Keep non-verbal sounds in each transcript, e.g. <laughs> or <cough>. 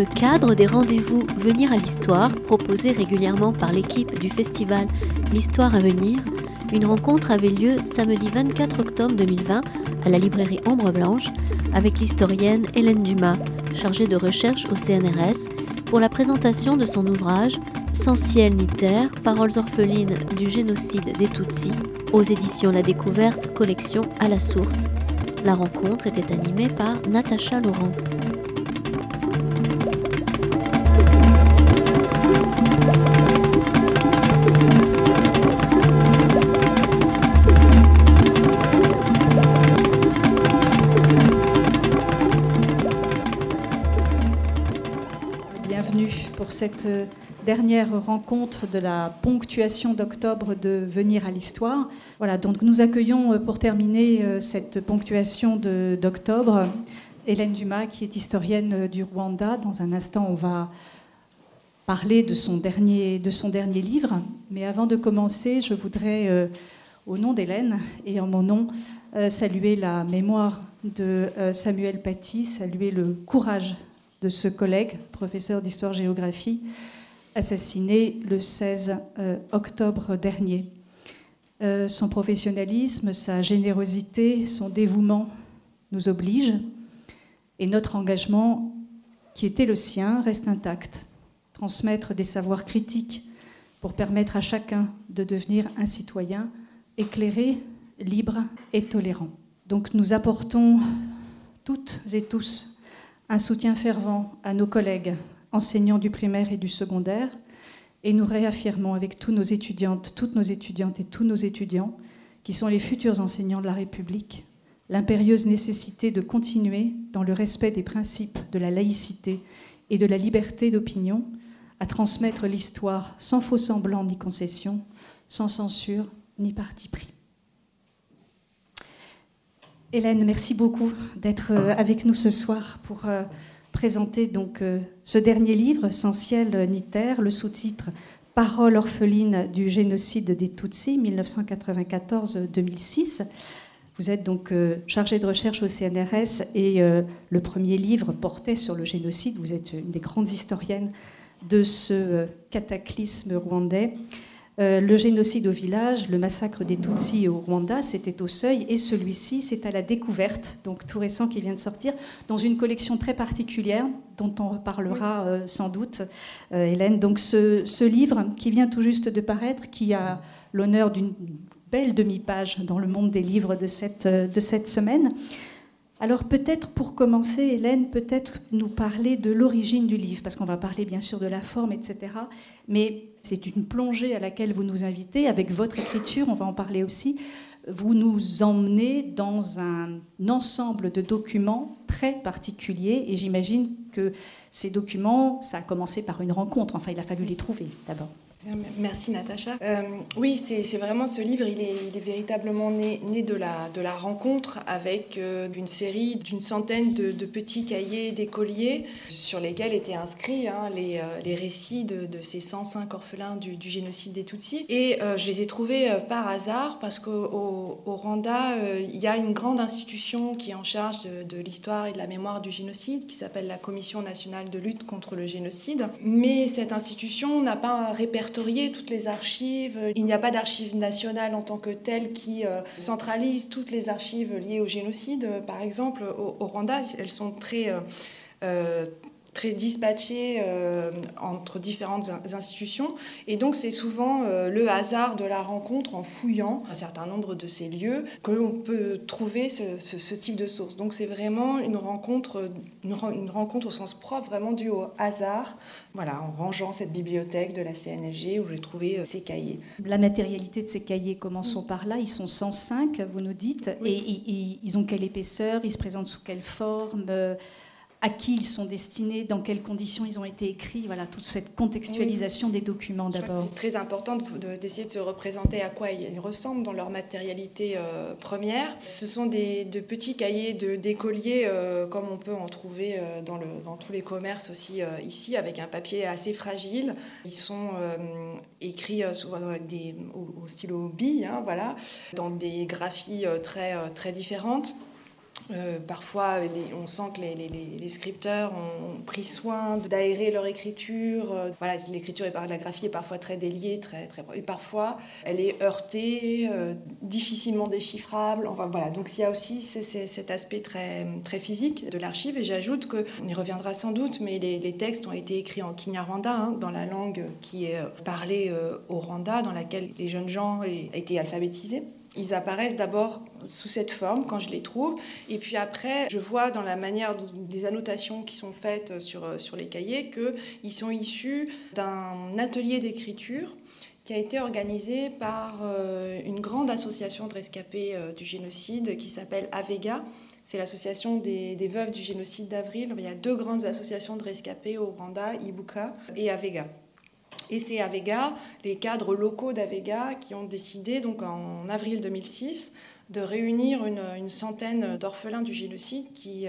le cadre des rendez-vous Venir à l'Histoire proposés régulièrement par l'équipe du festival L'Histoire à venir, une rencontre avait lieu samedi 24 octobre 2020 à la librairie Ombre Blanche avec l'historienne Hélène Dumas, chargée de recherche au CNRS, pour la présentation de son ouvrage Sans ciel ni terre, paroles orphelines du génocide des Tutsis, aux éditions La Découverte, collection à la source. La rencontre était animée par Natacha Laurent. Cette euh, dernière rencontre de la ponctuation d'octobre de Venir à l'Histoire. Voilà, donc nous accueillons euh, pour terminer euh, cette ponctuation d'octobre Hélène Dumas, qui est historienne du Rwanda. Dans un instant, on va parler de son dernier, de son dernier livre. Mais avant de commencer, je voudrais, au nom d'Hélène et en mon nom, saluer la mémoire de Samuel Paty, saluer le courage de ce collègue, professeur d'histoire-géographie, assassiné le 16 euh, octobre dernier. Euh, son professionnalisme, sa générosité, son dévouement nous obligent et notre engagement, qui était le sien, reste intact. Transmettre des savoirs critiques pour permettre à chacun de devenir un citoyen éclairé, libre et tolérant. Donc nous apportons toutes et tous un soutien fervent à nos collègues enseignants du primaire et du secondaire, et nous réaffirmons avec tous nos étudiantes, toutes nos étudiantes et tous nos étudiants, qui sont les futurs enseignants de la République, l'impérieuse nécessité de continuer, dans le respect des principes de la laïcité et de la liberté d'opinion, à transmettre l'histoire sans faux semblant ni concession, sans censure ni parti pris. Hélène, merci beaucoup d'être euh, avec nous ce soir pour euh, présenter donc euh, ce dernier livre, Sans ciel ni terre, le sous-titre Paroles orphelines du génocide des Tutsis, 1994-2006. Vous êtes donc chargé de recherche au CNRS et le premier livre portait sur le génocide. Vous êtes une des grandes historiennes de ce cataclysme rwandais. Euh, le génocide au village, le massacre des Tutsis au Rwanda, c'était au seuil, et celui-ci, c'est à la découverte, donc tout récent qui vient de sortir, dans une collection très particulière dont on reparlera euh, sans doute, euh, Hélène. Donc ce, livre qui vient tout juste de paraître, qui a l'honneur d'une belle demi-page dans le monde des livres de cette, de cette semaine. Alors peut-être pour commencer, Hélène, peut-être nous parler de l'origine du livre, parce qu'on va parler bien sûr de la forme, etc. Mais c'est une plongée à laquelle vous nous invitez avec votre écriture, on va en parler aussi. Vous nous emmenez dans un ensemble de documents très particuliers et j'imagine que ces documents, ça a commencé par une rencontre, enfin il a fallu les trouver d'abord. Merci Natacha. Euh, oui, c'est vraiment ce livre, il est, véritablement né, de, la, de rencontre avec euh, une série d'une centaine de, petits cahiers d'écoliers sur lesquels étaient inscrits hein, les, euh, les, récits de, de, ces 105 orphelins du, génocide des Tutsis. Et je les ai trouvés par hasard parce qu'au au Rwanda, il y a une grande institution qui est en charge de, l'histoire et de la mémoire du génocide qui s'appelle la Commission nationale de lutte contre le génocide. Mais cette institution n'a pas un toutes les archives. Il n'y a pas d'archive nationale en tant que telle qui euh, centralise toutes les archives liées au génocide. Par exemple, au, Rwanda, elles sont très... Euh, euh, très dispatchés euh, entre différentes institutions. Et donc c'est souvent euh, le hasard de la rencontre en fouillant un certain nombre de ces lieux que l'on peut trouver ce, type de source. Donc c'est vraiment une rencontre, une, rencontre au sens propre, vraiment due au hasard, voilà, en rangeant cette bibliothèque de la CNLG où j'ai trouvé euh, ces cahiers. La matérialité de ces cahiers, commençons par là, ils sont 105, vous nous dites, et, et, ils ont quelle épaisseur, ils se présentent sous quelle forme? À qui ils sont destinés, dans quelles conditions ils ont été écrits, voilà, toute cette contextualisation des documents d'abord. C'est très important d'essayer de, se représenter à quoi ils ressemblent dans leur matérialité euh, première. Ce sont des, de petits cahiers d'écoliers, euh, comme on peut en trouver euh, dans, le, dans, tous les commerces aussi ici, avec un papier assez fragile. Ils sont écrits des, au, stylo bille, hein, voilà, dans des graphies très, très différentes. Euh, parfois, on sent que les, scripteurs ont pris soin d'aérer leur écriture. Euh, voilà, l'écriture et la graphie est parfois très déliée, très, très, et parfois elle est heurtée, euh, difficilement déchiffrable. Enfin voilà, donc il y a aussi cet aspect très, très physique de l'archive. Et j'ajoute qu'on y reviendra sans doute, mais les, textes ont été écrits en Kinyarwanda, hein, dans la langue qui est parlée au Rwanda, dans laquelle les jeunes gens étaient alphabétisés. Ils apparaissent d'abord sous cette forme quand je les trouve, et puis après, je vois dans la manière des annotations qui sont faites sur, sur les cahiers qu'ils sont issus d'un atelier d'écriture qui a été organisé par euh, une grande association de rescapés euh, du génocide qui s'appelle Avega. C'est l'association des, des, veuves du génocide d'avril. Il y a deux grandes associations de rescapés au Rwanda, Ibuka et Avega. Et c'est Avega, les cadres locaux d'Avega, qui ont décidé, donc en avril 2006, de réunir une, centaine d'orphelins du génocide qui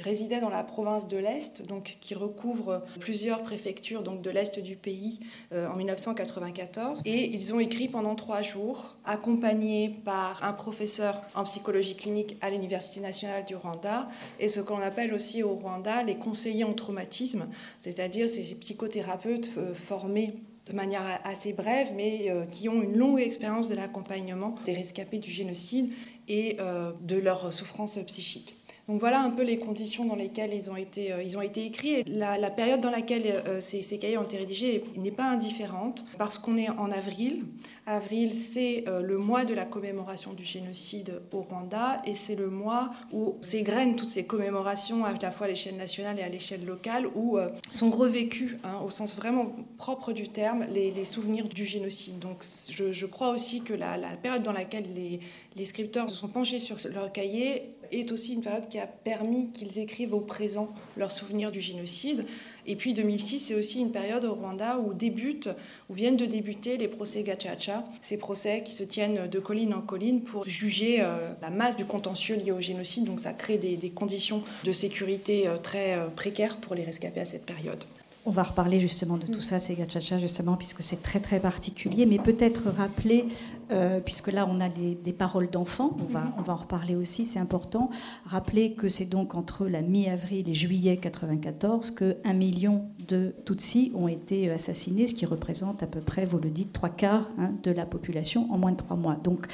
résidaient dans la province de l'Est, donc qui recouvre plusieurs préfectures donc de l'Est du pays euh, en 1994. Et ils ont écrit pendant trois jours, accompagnés par un professeur en psychologie clinique à l'Université nationale du Rwanda et ce qu'on appelle aussi au Rwanda les conseillers en traumatisme, c'est-à-dire ces psychothérapeutes euh, formés de manière assez brève, mais euh, qui ont une longue expérience de l'accompagnement des rescapés du génocide et de leur souffrance psychique. Donc voilà un peu les conditions dans lesquelles ils ont été, euh, ils ont été écrits. Et la, période dans laquelle euh, ces, cahiers ont été rédigés n'est pas indifférente parce qu'on est en avril. Avril, c'est euh, le mois de la commémoration du génocide au Rwanda et c'est le mois où s'égrènent toutes ces commémorations à la fois à l'échelle nationale et à l'échelle locale où sont revécus, hein, au sens vraiment propre du terme, les, souvenirs du génocide. Donc je, crois aussi que la, période dans laquelle les, les scripteurs se sont penchés sur leur cahier est aussi une période qui a permis qu'ils écrivent au présent leurs souvenirs du génocide. Et puis 2006, c'est aussi une période au Rwanda où débutent, où viennent de débuter les procès Gachacha, ces procès qui se tiennent de colline en colline pour juger euh, la masse du contentieux lié au génocide. Donc ça crée des, conditions de sécurité euh, très euh, précaires pour les rescapés à cette période. On va reparler justement de tout ça, c'est Gachacha justement, puisque c'est très très particulier, mais peut-être rappeler, euh, puisque là on a des paroles d'enfants, on va, on va en reparler aussi, c'est important, rappeler que c'est donc entre la mi-avril et juillet 94 que un million de Tutsis ont été assassinés, ce qui représente à peu près, vous le dites, trois quarts hein, de la population en moins de trois mois. Donc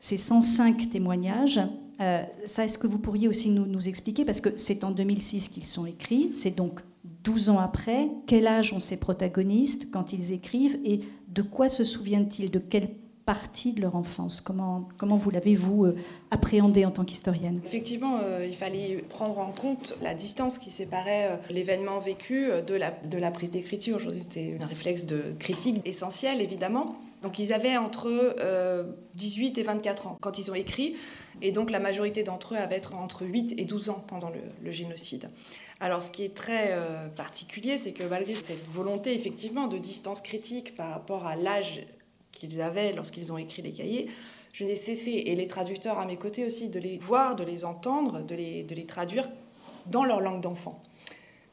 ces 105 témoignages, euh, ça est-ce que vous pourriez aussi nous, nous expliquer, parce que c'est en 2006 qu'ils sont écrits, c'est donc 12 ans après, quel âge ont ces protagonistes quand ils écrivent et de quoi se souviennent-ils De quelle partie de leur enfance? Comment, comment vous l'avez, vous, euh, appréhendé en tant qu'historienne? Effectivement, euh, il fallait prendre en compte la distance qui séparait euh, l'événement vécu de la, de la prise d'écriture. Aujourd'hui, c'était un réflexe de critique essentiel, évidemment. Donc ils avaient entre 18 et 24 ans quand ils ont écrit, et donc la majorité d'entre eux avaient entre 8 et 12 ans pendant le génocide. Alors, ce qui est très euh, particulier, c'est que malgré cette volonté, effectivement, de distance critique par rapport à l'âge qu'ils avaient lorsqu'ils ont écrit les cahiers, je n'ai cessé, et les traducteurs à mes côtés aussi, de les voir, de les entendre, de les, de les traduire dans leur langue d'enfant.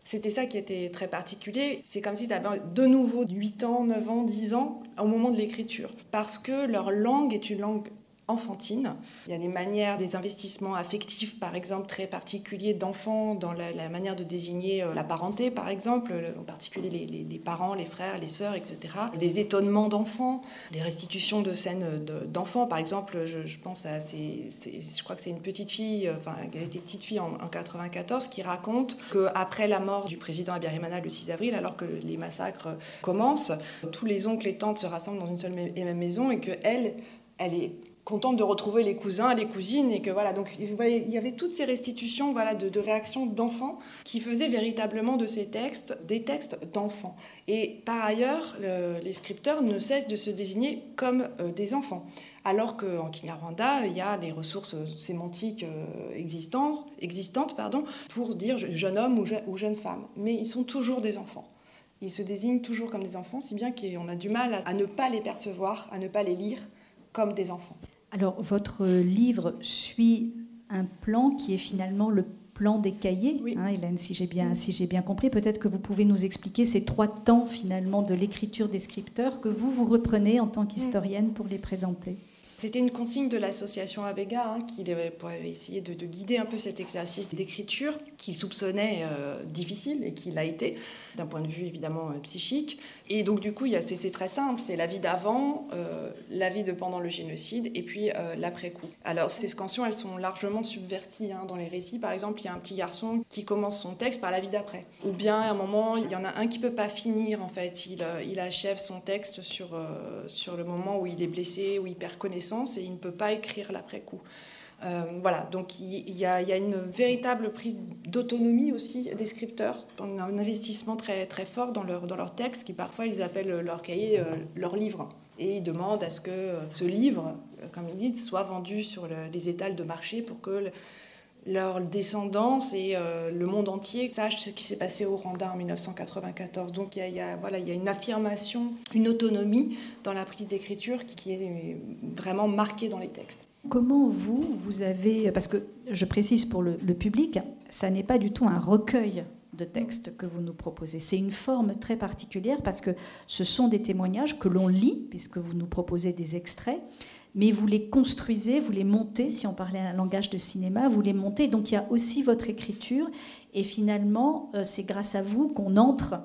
C'était ça qui était très particulier. C'est comme si tu avais de nouveau 8 ans, 9 ans, 10 ans au moment de l'écriture. Parce que leur langue est une langue enfantine. Il y a des manières, des investissements affectifs, par exemple, très particuliers d'enfants dans la, manière de désigner euh, la parenté, par exemple, en particulier les, parents, les frères, les sœurs, etc. Des étonnements d'enfants, des restitutions de scènes d'enfants, par exemple, je, pense à, ces, je crois que c'est une petite fille, euh, enfin, elle était petite fille en, 1994, qui raconte qu'après la mort du président Abiyarimana le 6 avril, alors que les massacres commencent, tous les oncles et tantes se rassemblent dans une seule et même maison et qu'elle, elle est contente de retrouver les cousins, les cousines, et que voilà, donc il y avait toutes ces restitutions voilà, de, réactions d'enfants qui faisaient véritablement de ces textes des textes d'enfants. Et par ailleurs, les scripteurs ne cessent de se désigner comme euh, des enfants. Alors qu'en Kinyarwanda, il y a les ressources sémantiques euh, existantes, existantes pardon, pour dire jeune homme ou, ou jeune femme. Mais ils sont toujours des enfants. Ils se désignent toujours comme des enfants, si bien qu'on a du mal à ne pas les percevoir, à ne pas les lire comme des enfants. Alors, votre livre suit un plan qui est finalement le plan des cahiers, hein, Hélène, si j'ai bien, si bien compris. Peut-être que vous pouvez nous expliquer ces trois temps finalement de l'écriture des scripteurs que vous vous reprenez en tant qu'historienne pour les présenter. C'était une consigne de l'association Avega hein, qui avait, essayé de, guider un peu cet exercice d'écriture qu'il soupçonnait euh, difficile et qui l'a été d'un point de vue évidemment euh, psychique. Et donc du coup, c'est très simple, c'est la vie d'avant, euh, la vie de pendant le génocide et puis l'après-coup. Alors ces scansions, elles sont largement subverties hein, dans les récits. Par exemple, il y a un petit garçon qui commence son texte par la vie d'après. Ou bien à un moment, il y en a un qui peut pas finir en fait. Il, il achève son texte sur, sur le moment où il est blessé, où il perd connaissance et il ne peut pas écrire l'après-coup. Euh, voilà, donc il y, a, une véritable prise d'autonomie aussi des scripteurs, un investissement très, très fort dans leur, dans leur texte, qui parfois ils appellent leur cahier euh, leur livre. Et ils demandent à ce que euh, ce livre, comme ils disent, soit vendu sur les étals de marché pour que leur descendance et le monde entier sachent ce qui s'est passé au Rwanda en 1994. Donc il y, a, voilà, il y a une affirmation, une autonomie dans la prise d'écriture qui est vraiment marquée dans les textes. Comment vous, vous avez, parce que je précise pour le, public, ça n'est pas du tout un recueil de textes que vous nous proposez. C'est une forme très particulière parce que ce sont des témoignages que l'on lit, puisque vous nous proposez des extraits, mais vous les construisez, vous les montez, si on parlait un langage de cinéma, vous les montez. Donc il y a aussi votre écriture, et finalement, euh, c'est grâce à vous qu'on entre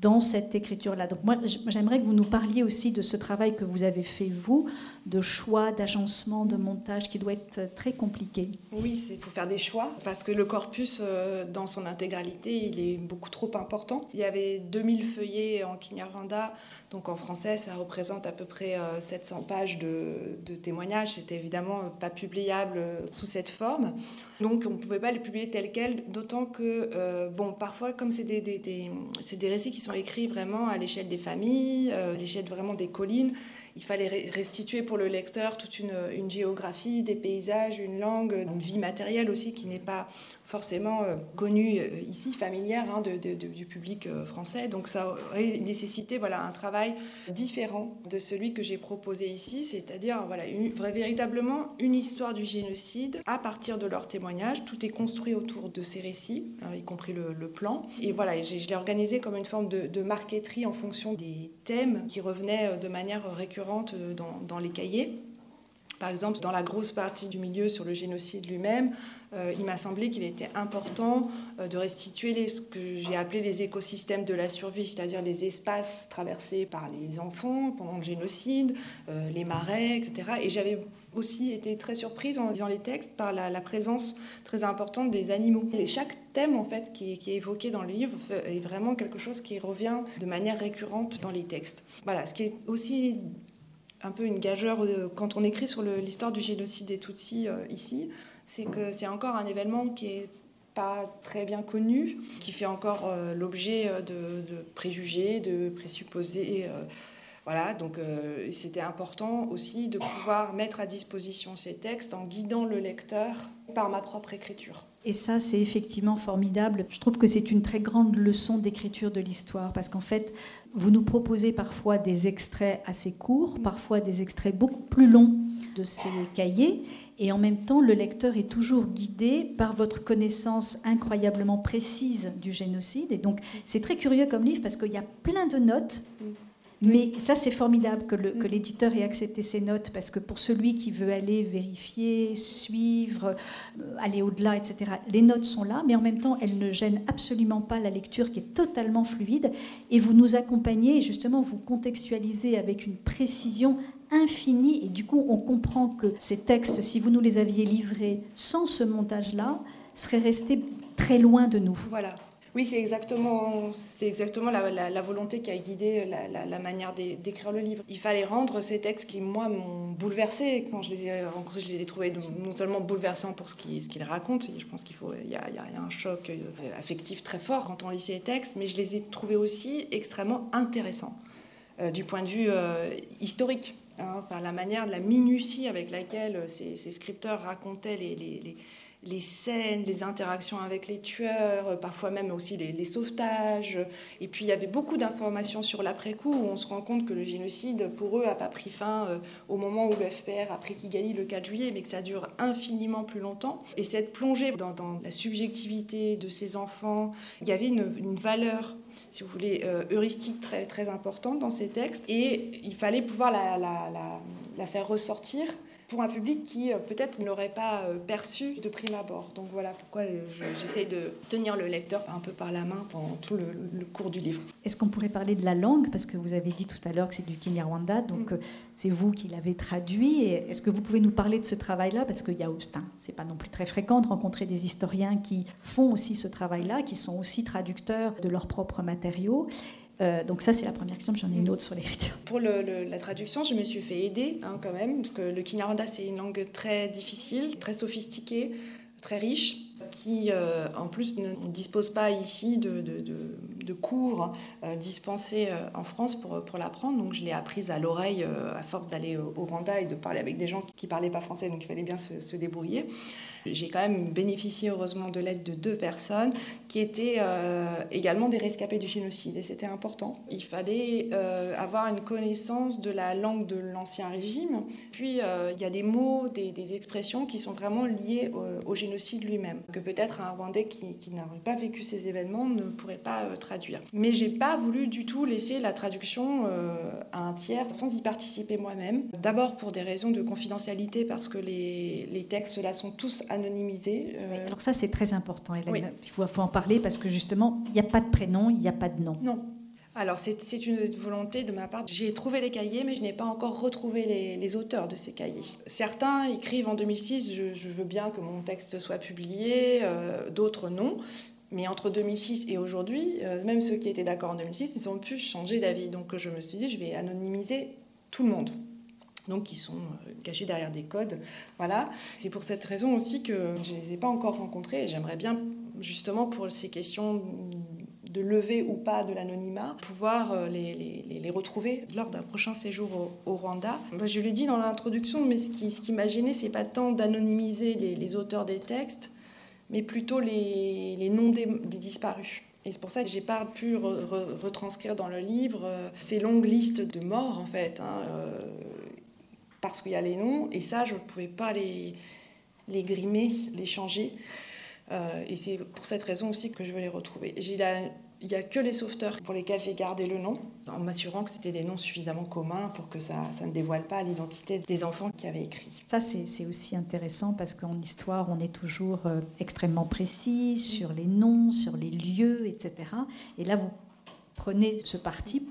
dans cette écriture-là. Donc moi, j'aimerais que vous nous parliez aussi de ce travail que vous avez fait, vous, de choix, d'agencement, de montage, qui doit être très compliqué. Oui, il faut faire des choix, parce que le corpus, euh, dans son intégralité, il est beaucoup trop important. Il y avait 2000 feuillets en Kinyarwanda, donc en français, ça représente à peu près 700 euh, pages de, témoignages. C'était évidemment pas publiable euh, sous cette forme. Donc on ne pouvait pas les publier tels quels, d'autant que, bon, parfois, comme c'est des, des, des, récits qui sont écrits vraiment à l'échelle des familles, à l'échelle vraiment des collines, il fallait restituer pour le lecteur toute une, géographie, des paysages, une langue, une vie matérielle aussi qui n'est pas forcément euh, connue euh, ici, familière hein, du public euh, français. Donc ça aurait nécessité voilà, un travail différent de celui que j'ai proposé ici, c'est-à-dire voilà, véritablement une histoire du génocide à partir de leurs témoignages. Tout est construit autour de ces récits, hein, y compris le, plan. Et voilà, je l'ai organisé comme une forme de, marqueterie en fonction des thèmes qui revenaient de manière récurrente dans, les cahiers. Par exemple, dans la grosse partie du milieu sur le génocide lui-même, il m'a semblé qu'il était important euh, de restituer ce que j'ai appelé les écosystèmes de la survie, c'est-à-dire les espaces traversés par les enfants pendant le génocide, euh, les marais, etc. Et j'avais aussi été très surprise en lisant les textes par la, présence très importante des animaux. Et chaque thème en fait qui, qui, est évoqué dans le livre est vraiment quelque chose qui revient de manière récurrente dans les textes. Voilà, ce qui est aussi un peu une gageure quand on écrit sur l'histoire du génocide des Tutsis euh, ici, c'est que c'est encore un événement qui est pas très bien connu, qui fait encore euh, l'objet euh, de, préjugés, de présupposés. Voilà, donc c'était important aussi de pouvoir mettre à disposition ces textes en guidant le lecteur par ma propre écriture. Et ça, c'est effectivement formidable. Je trouve que c'est une très grande leçon d'écriture de l'histoire, parce qu'en fait, vous nous proposez parfois des extraits assez courts, parfois des extraits beaucoup plus longs de ces cahiers, et en même temps, le lecteur est toujours guidé par votre connaissance incroyablement précise du génocide. Et donc, c'est très curieux comme livre parce qu'il y a plein de notes mais ça, c'est formidable que mm. l'éditeur ait accepté ces notes, parce que pour celui qui veut aller vérifier, suivre, euh, aller au-delà, etc., les notes sont là, mais en même temps, elles ne gênent absolument pas la lecture qui est totalement fluide. Et vous nous accompagnez, et justement, vous contextualisez avec une précision infinie. Et du coup, on comprend que ces textes, si vous nous les aviez livrés sans ce montage-là, seraient restés très loin de nous. Voilà. Oui, c'est exactement, c'est exactement la, volonté qui a guidé la, manière d'écrire le livre. Il fallait rendre ces textes qui, moi, m'ont bouleversé quand je les ai rencontrés. Je les ai trouvés non seulement bouleversants pour ce qu'ils racontent, je pense qu'il y, a, un choc euh, affectif très fort quand on lit ces textes, mais je les ai trouvés aussi extrêmement intéressants euh, du point de vue euh, historique. Hein, par la manière, la minutie avec laquelle ces, scripteurs racontaient les scènes, les interactions avec les tueurs, parfois même aussi les, sauvetages. Et puis il y avait beaucoup d'informations sur l'après-coup où on se rend compte que le génocide, pour eux, n'a pas pris fin euh, au moment où le FPR a pris Kigali le 4 juillet, mais que ça dure infiniment plus longtemps. Et cette plongée dans, la subjectivité de ces enfants, il y avait une, valeur si vous voulez, euh, heuristique très, très importante dans ces textes. Et il fallait pouvoir la faire ressortir pour un public qui euh, peut-être ne l'aurait pas euh, perçu de prime abord. Donc voilà pourquoi euh, j'essaie de tenir le lecteur un peu par la main pendant tout le, cours du livre. Est-ce qu'on pourrait parler de la langue? Parce que vous avez dit tout à l'heure que c'est du Kinyarwanda, donc mm. c'est vous qui l'avez traduit. Est-ce que vous pouvez nous parler de ce travail-là? Parce que ce c'est pas non plus très fréquent de rencontrer des historiens qui font aussi ce travail-là, qui sont aussi traducteurs de leurs propres matériaux. Euh, donc ça, c'est la première question, j'en ai une autre sur l'écriture. Pour la traduction, je me suis fait aider hein, quand même, parce que le Kinyarwanda, c'est une langue très difficile, très sophistiquée, très riche, qui euh, en plus ne dispose pas ici de, cours euh, dispensés en France pour, pour l'apprendre. Donc je l'ai apprise à l'oreille à force d'aller au, Rwanda et de parler avec des gens qui ne parlaient pas français, donc il fallait bien se, se débrouiller. J'ai quand même bénéficié heureusement de l'aide de deux personnes qui étaient euh, également des rescapés du génocide et c'était important. Il fallait euh, avoir une connaissance de la langue de l'ancien régime. Puis euh, il y a des mots, des, expressions qui sont vraiment liés au, génocide lui-même, que peut-être un Rwandais qui, qui n'aurait pas vécu ces événements ne pourrait pas traduire. Mais j'ai pas voulu du tout laisser la traduction à un tiers sans y participer moi-même. D'abord pour des raisons de confidentialité parce que les, les textes là sont tous anonymisé. Euh, alors ça, c'est très important, Hélène. Il faut, en parler parce que justement, il n'y a pas de prénom, il n'y a pas de nom. Non. Alors c'est une volonté de ma part. J'ai trouvé les cahiers, mais je n'ai pas encore retrouvé les, auteurs de ces cahiers. Certains écrivent en 2006, je, veux bien que mon texte soit publié, euh, d'autres non. Mais entre 2006 et aujourd'hui, euh, même ceux qui étaient d'accord en 2006, ils ont pu changer d'avis. Donc je me suis dit, je vais anonymiser tout le monde donc qui sont euh, cachés derrière des codes. Voilà. C'est pour cette raison aussi que je ne les ai pas encore rencontrés j'aimerais bien, justement, pour ces questions de lever ou pas de l'anonymat, pouvoir euh, les, retrouver lors d'un prochain séjour au, Rwanda. Je l'ai dit dans l'introduction, mais ce qui, ce qui m'a gêné, c'est pas tant d'anonymiser les, auteurs des textes, mais plutôt les, noms des, disparus. Et c'est pour ça que j'ai pas pu retranscrire dans le livre euh, ces longues listes de morts, en fait. Hein, parce qu'il y a les noms, et ça, je ne pouvais pas les, grimer, les changer. Euh, et c'est pour cette raison aussi que je veux les retrouver. Il n'y a que les sauveteurs pour lesquels j'ai gardé le nom, en m'assurant que c'était des noms suffisamment communs pour que ça, ça ne dévoile pas l'identité des enfants qui avaient écrit. Ça, c'est aussi intéressant parce qu'en histoire, on est toujours euh, extrêmement précis sur les noms, sur les lieux, etc. Et là, vous prenez ce parti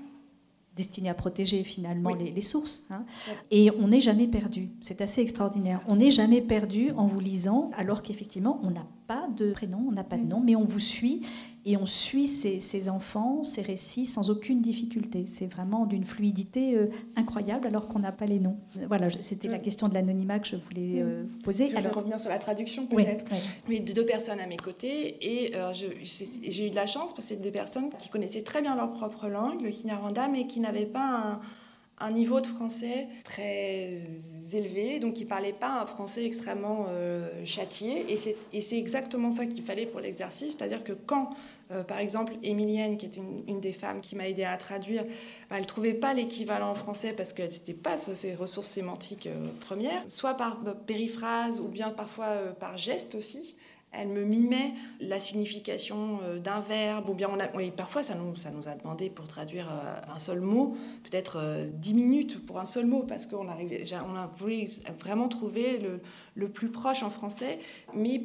destiné à protéger finalement les, sources. Hein. Et on n'est jamais perdu. C'est assez extraordinaire. On n'est jamais perdu en vous lisant, alors qu'effectivement, on n'a pas de prénom, on n'a pas de mm. nom, mais on vous suit et on suit ces, enfants, ces récits sans aucune difficulté. C'est vraiment d'une fluidité euh, incroyable alors qu'on n'a pas les noms. Voilà, c'était la question de l'anonymat que je voulais euh, vous poser. Je alors, vais revenir sur la traduction peut-être. Oui, deux personnes à mes côtés et euh, j'ai eu de la chance parce que c'est des personnes qui connaissaient très bien leur propre langue, le Kinyarwanda, mais qui n'avaient pas un, un niveau de français très élevés, donc ils ne parlaient pas un français extrêmement euh, châtié. Et c'est exactement ça qu'il fallait pour l'exercice, c'est-à-dire que quand, euh, par exemple, Émilienne, qui est une, des femmes qui m'a aidé à traduire, bah, elle ne trouvait pas l'équivalent en français parce qu'elle n'était pas ses ressources sémantiques euh, premières, soit par périphrase ou bien parfois par geste aussi elle me mimait la signification euh, d'un verbe, ou bien on a, parfois ça nous, a demandé pour traduire euh, un seul mot, peut-être euh, dix minutes pour un seul mot, parce qu'on on a voulu vraiment trouver le, le, plus proche en français, mais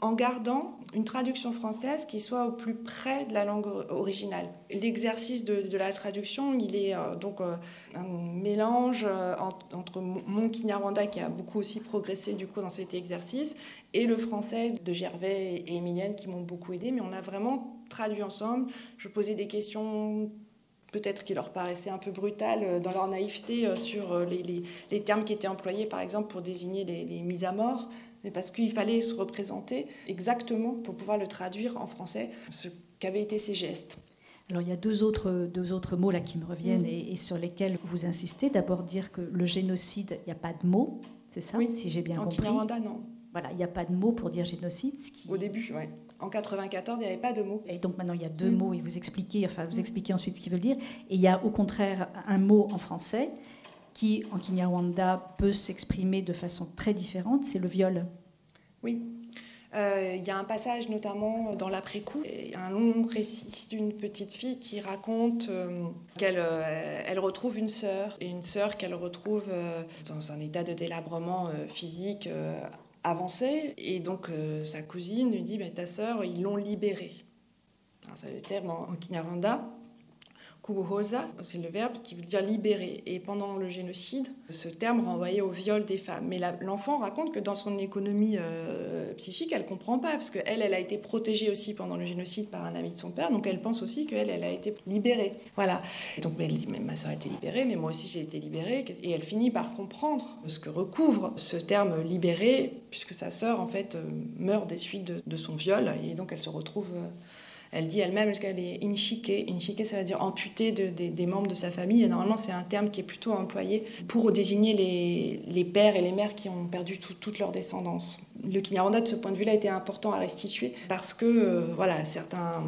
en gardant une traduction française qui soit au plus près de la langue originale. L'exercice de, la traduction, il est donc un mélange entre mon Kinyarwanda qui a beaucoup aussi progressé du coup dans cet exercice et le français de Gervais et Emilienne qui m'ont beaucoup aidé, mais on a vraiment traduit ensemble. Je posais des questions peut-être qui leur paraissaient un peu brutales euh, dans leur naïveté euh, sur euh, les, termes qui étaient employés, par exemple, pour désigner les, mises à mort, mais parce qu'il fallait se représenter exactement pour pouvoir le traduire en français, ce qu'avaient été ces gestes. Alors il y a deux autres, deux autres mots là qui me reviennent mm. et, et, sur lesquels vous insistez. D'abord dire que le génocide, il n'y a pas de mot, c'est ça, oui. si j'ai bien en compris. En non. Voilà, il n'y a pas de mot pour dire génocide. Au début, oui. En 94, il n'y avait pas de mot. Et donc maintenant, il y a deux mm. mots et vous expliquez, enfin, vous expliquez ensuite ce qu'ils veulent dire. Et il y a au contraire un mot en français qui, en Kinyarwanda, peut s'exprimer de façon très différente, c'est le viol. Oui. Euh, il y a un passage notamment dans l'après-coup, un long récit d'une petite fille qui raconte euh, qu'elle euh, retrouve une sœur, et une sœur qu'elle retrouve dans un état de délabrement physique avancé. Et donc sa cousine lui dit, mais ta sœur, ils l'ont libérée. C'est le terme en Kinyarwanda. C'est le verbe qui veut dire libérer. Et pendant le génocide, ce terme renvoyait au viol des femmes. Mais l'enfant raconte que dans son économie euh, psychique, elle comprend pas, parce qu'elle, elle a été protégée aussi pendant le génocide par un ami de son père, donc elle pense aussi qu'elle, elle a été libérée. Voilà. donc elle dit, mais ma soeur a été libérée, mais moi aussi j'ai été libérée. Et elle finit par comprendre ce que recouvre ce terme libéré, puisque sa sœur, en fait, euh, meurt des suites de, son viol, et donc elle se retrouve... Euh, elle dit elle-même qu'elle est inchique. Inchique, ça veut dire amputée des membres de sa famille. Et normalement, c'est un terme qui est plutôt employé pour désigner les, pères et les mères qui ont perdu toute leur descendance. Le Kinyarwanda, de ce point de vue-là, était important à restituer parce que euh, voilà, certains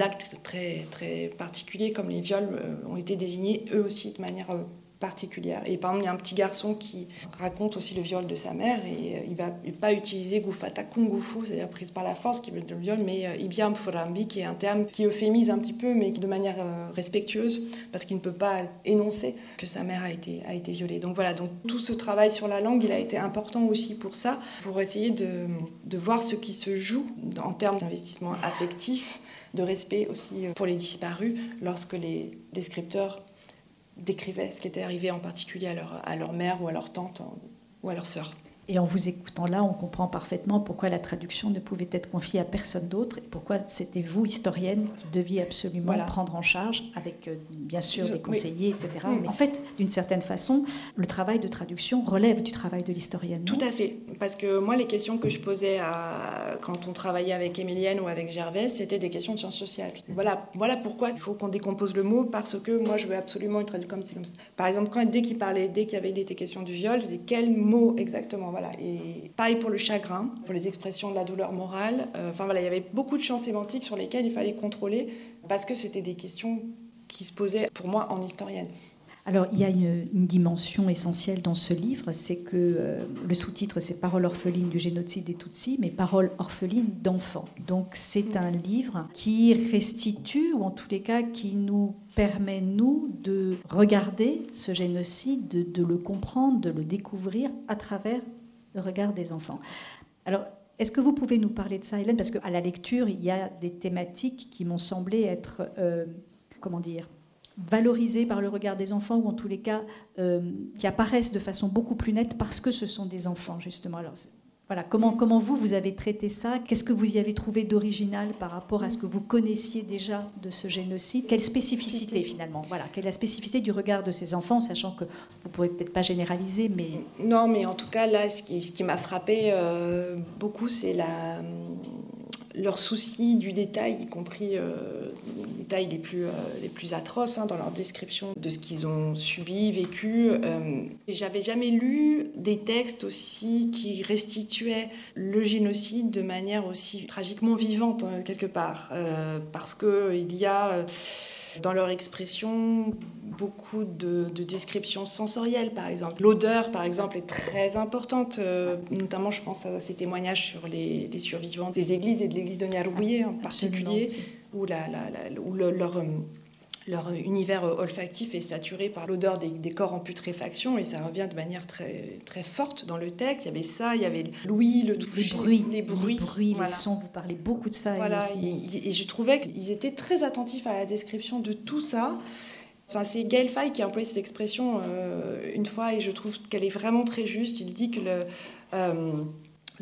actes très, très particuliers comme les viols euh, ont été désignés eux aussi de manière euh, particulière. Et par exemple, il y a un petit garçon qui raconte aussi le viol de sa mère et euh, il va pas utiliser gufata kungufu, c'est-à-dire prise par la force, qui veut dire le viol, mais euh, ibiam furambi, qui est un terme qui euphémise un petit peu, mais de manière euh, respectueuse, parce qu'il ne peut pas énoncer que sa mère a été, a été violée. Donc voilà, donc tout ce travail sur la langue, il a été important aussi pour ça, pour essayer de, de voir ce qui se joue en termes d'investissement affectif, de respect aussi pour les disparus, lorsque les, les scripteurs décrivaient ce qui était arrivé en particulier à leur, à leur mère ou à leur tante ou à leur sœur. Et en vous écoutant là, on comprend parfaitement pourquoi la traduction ne pouvait être confiée à personne d'autre et pourquoi c'était vous, historienne, qui deviez absolument prendre en charge, avec euh, bien sûr des conseillers, etc. Mais en fait, d'une certaine façon, le travail de traduction relève du travail de l'historienne. Tout à fait. Parce que moi, les questions que je posais à... quand on travaillait avec Émilienne ou avec Gervais, c'était des questions de sciences sociales. Voilà, voilà pourquoi il faut qu'on décompose le mot, parce que moi, je veux absolument le traduire comme, comme ça. Par exemple, quand, dès qu'il parlait, dès qu'il y avait été question du viol, je disais quel mot exactement? Voilà. Et pareil pour le chagrin, pour les expressions de la douleur morale. Euh, enfin voilà, il y avait beaucoup de champs sémantiques sur lesquels il fallait contrôler parce que c'était des questions qui se posaient pour moi en historienne. Alors, il y a une, dimension essentielle dans ce livre, c'est que euh, le sous-titre, c'est Paroles orphelines du génocide des Tutsis, mais Paroles orphelines d'enfants. Donc, c'est un livre qui restitue, ou en tous les cas, qui nous permet, nous, de regarder ce génocide, de, de le comprendre, de le découvrir à travers le regard des enfants. Alors, est-ce que vous pouvez nous parler de ça, Hélène? Parce qu'à la lecture, il y a des thématiques qui m'ont semblé être, euh, comment dire, valorisées par le regard des enfants, ou en tous les cas, euh, qui apparaissent de façon beaucoup plus nette parce que ce sont des enfants, justement. Voilà, comment, comment vous, vous avez traité ça? Qu'est-ce que vous y avez trouvé d'original par rapport à ce que vous connaissiez déjà de ce génocide? Quelle spécificité finalement? Voilà, quelle est la spécificité du regard de ces enfants, sachant que vous ne pourrez peut-être pas généraliser, mais... Non, mais en tout cas, là, ce qui, ce qui m'a frappé euh, beaucoup, c'est la leur souci du détail, y compris euh, les détails les plus, euh, les plus atroces hein, dans leur description de ce qu'ils ont subi, vécu. Euh, J'avais jamais lu des textes aussi qui restituaient le génocide de manière aussi tragiquement vivante, hein, quelque part, parce qu'il y a dans leur expression beaucoup de, descriptions sensorielles, par exemple. L'odeur, par exemple, est très importante, euh, notamment je pense à ces témoignages sur les, survivants des églises et de l'église de Niarouye en particulier, où, la, leur, euh, leur univers olfactif est saturé par l'odeur des, corps en putréfaction et ça revient de manière très, très forte dans le texte. Il y avait ça, il y avait l'ouïe, le toucher, les bruits, les, bruits, les, sons. Vous parlez beaucoup de ça. Voilà, et, et, je trouvais qu'ils étaient très attentifs à la description de tout ça. C'est Gaël Faye qui a employé cette expression euh, une fois et je trouve qu'elle est vraiment très juste. Il dit que le, euh,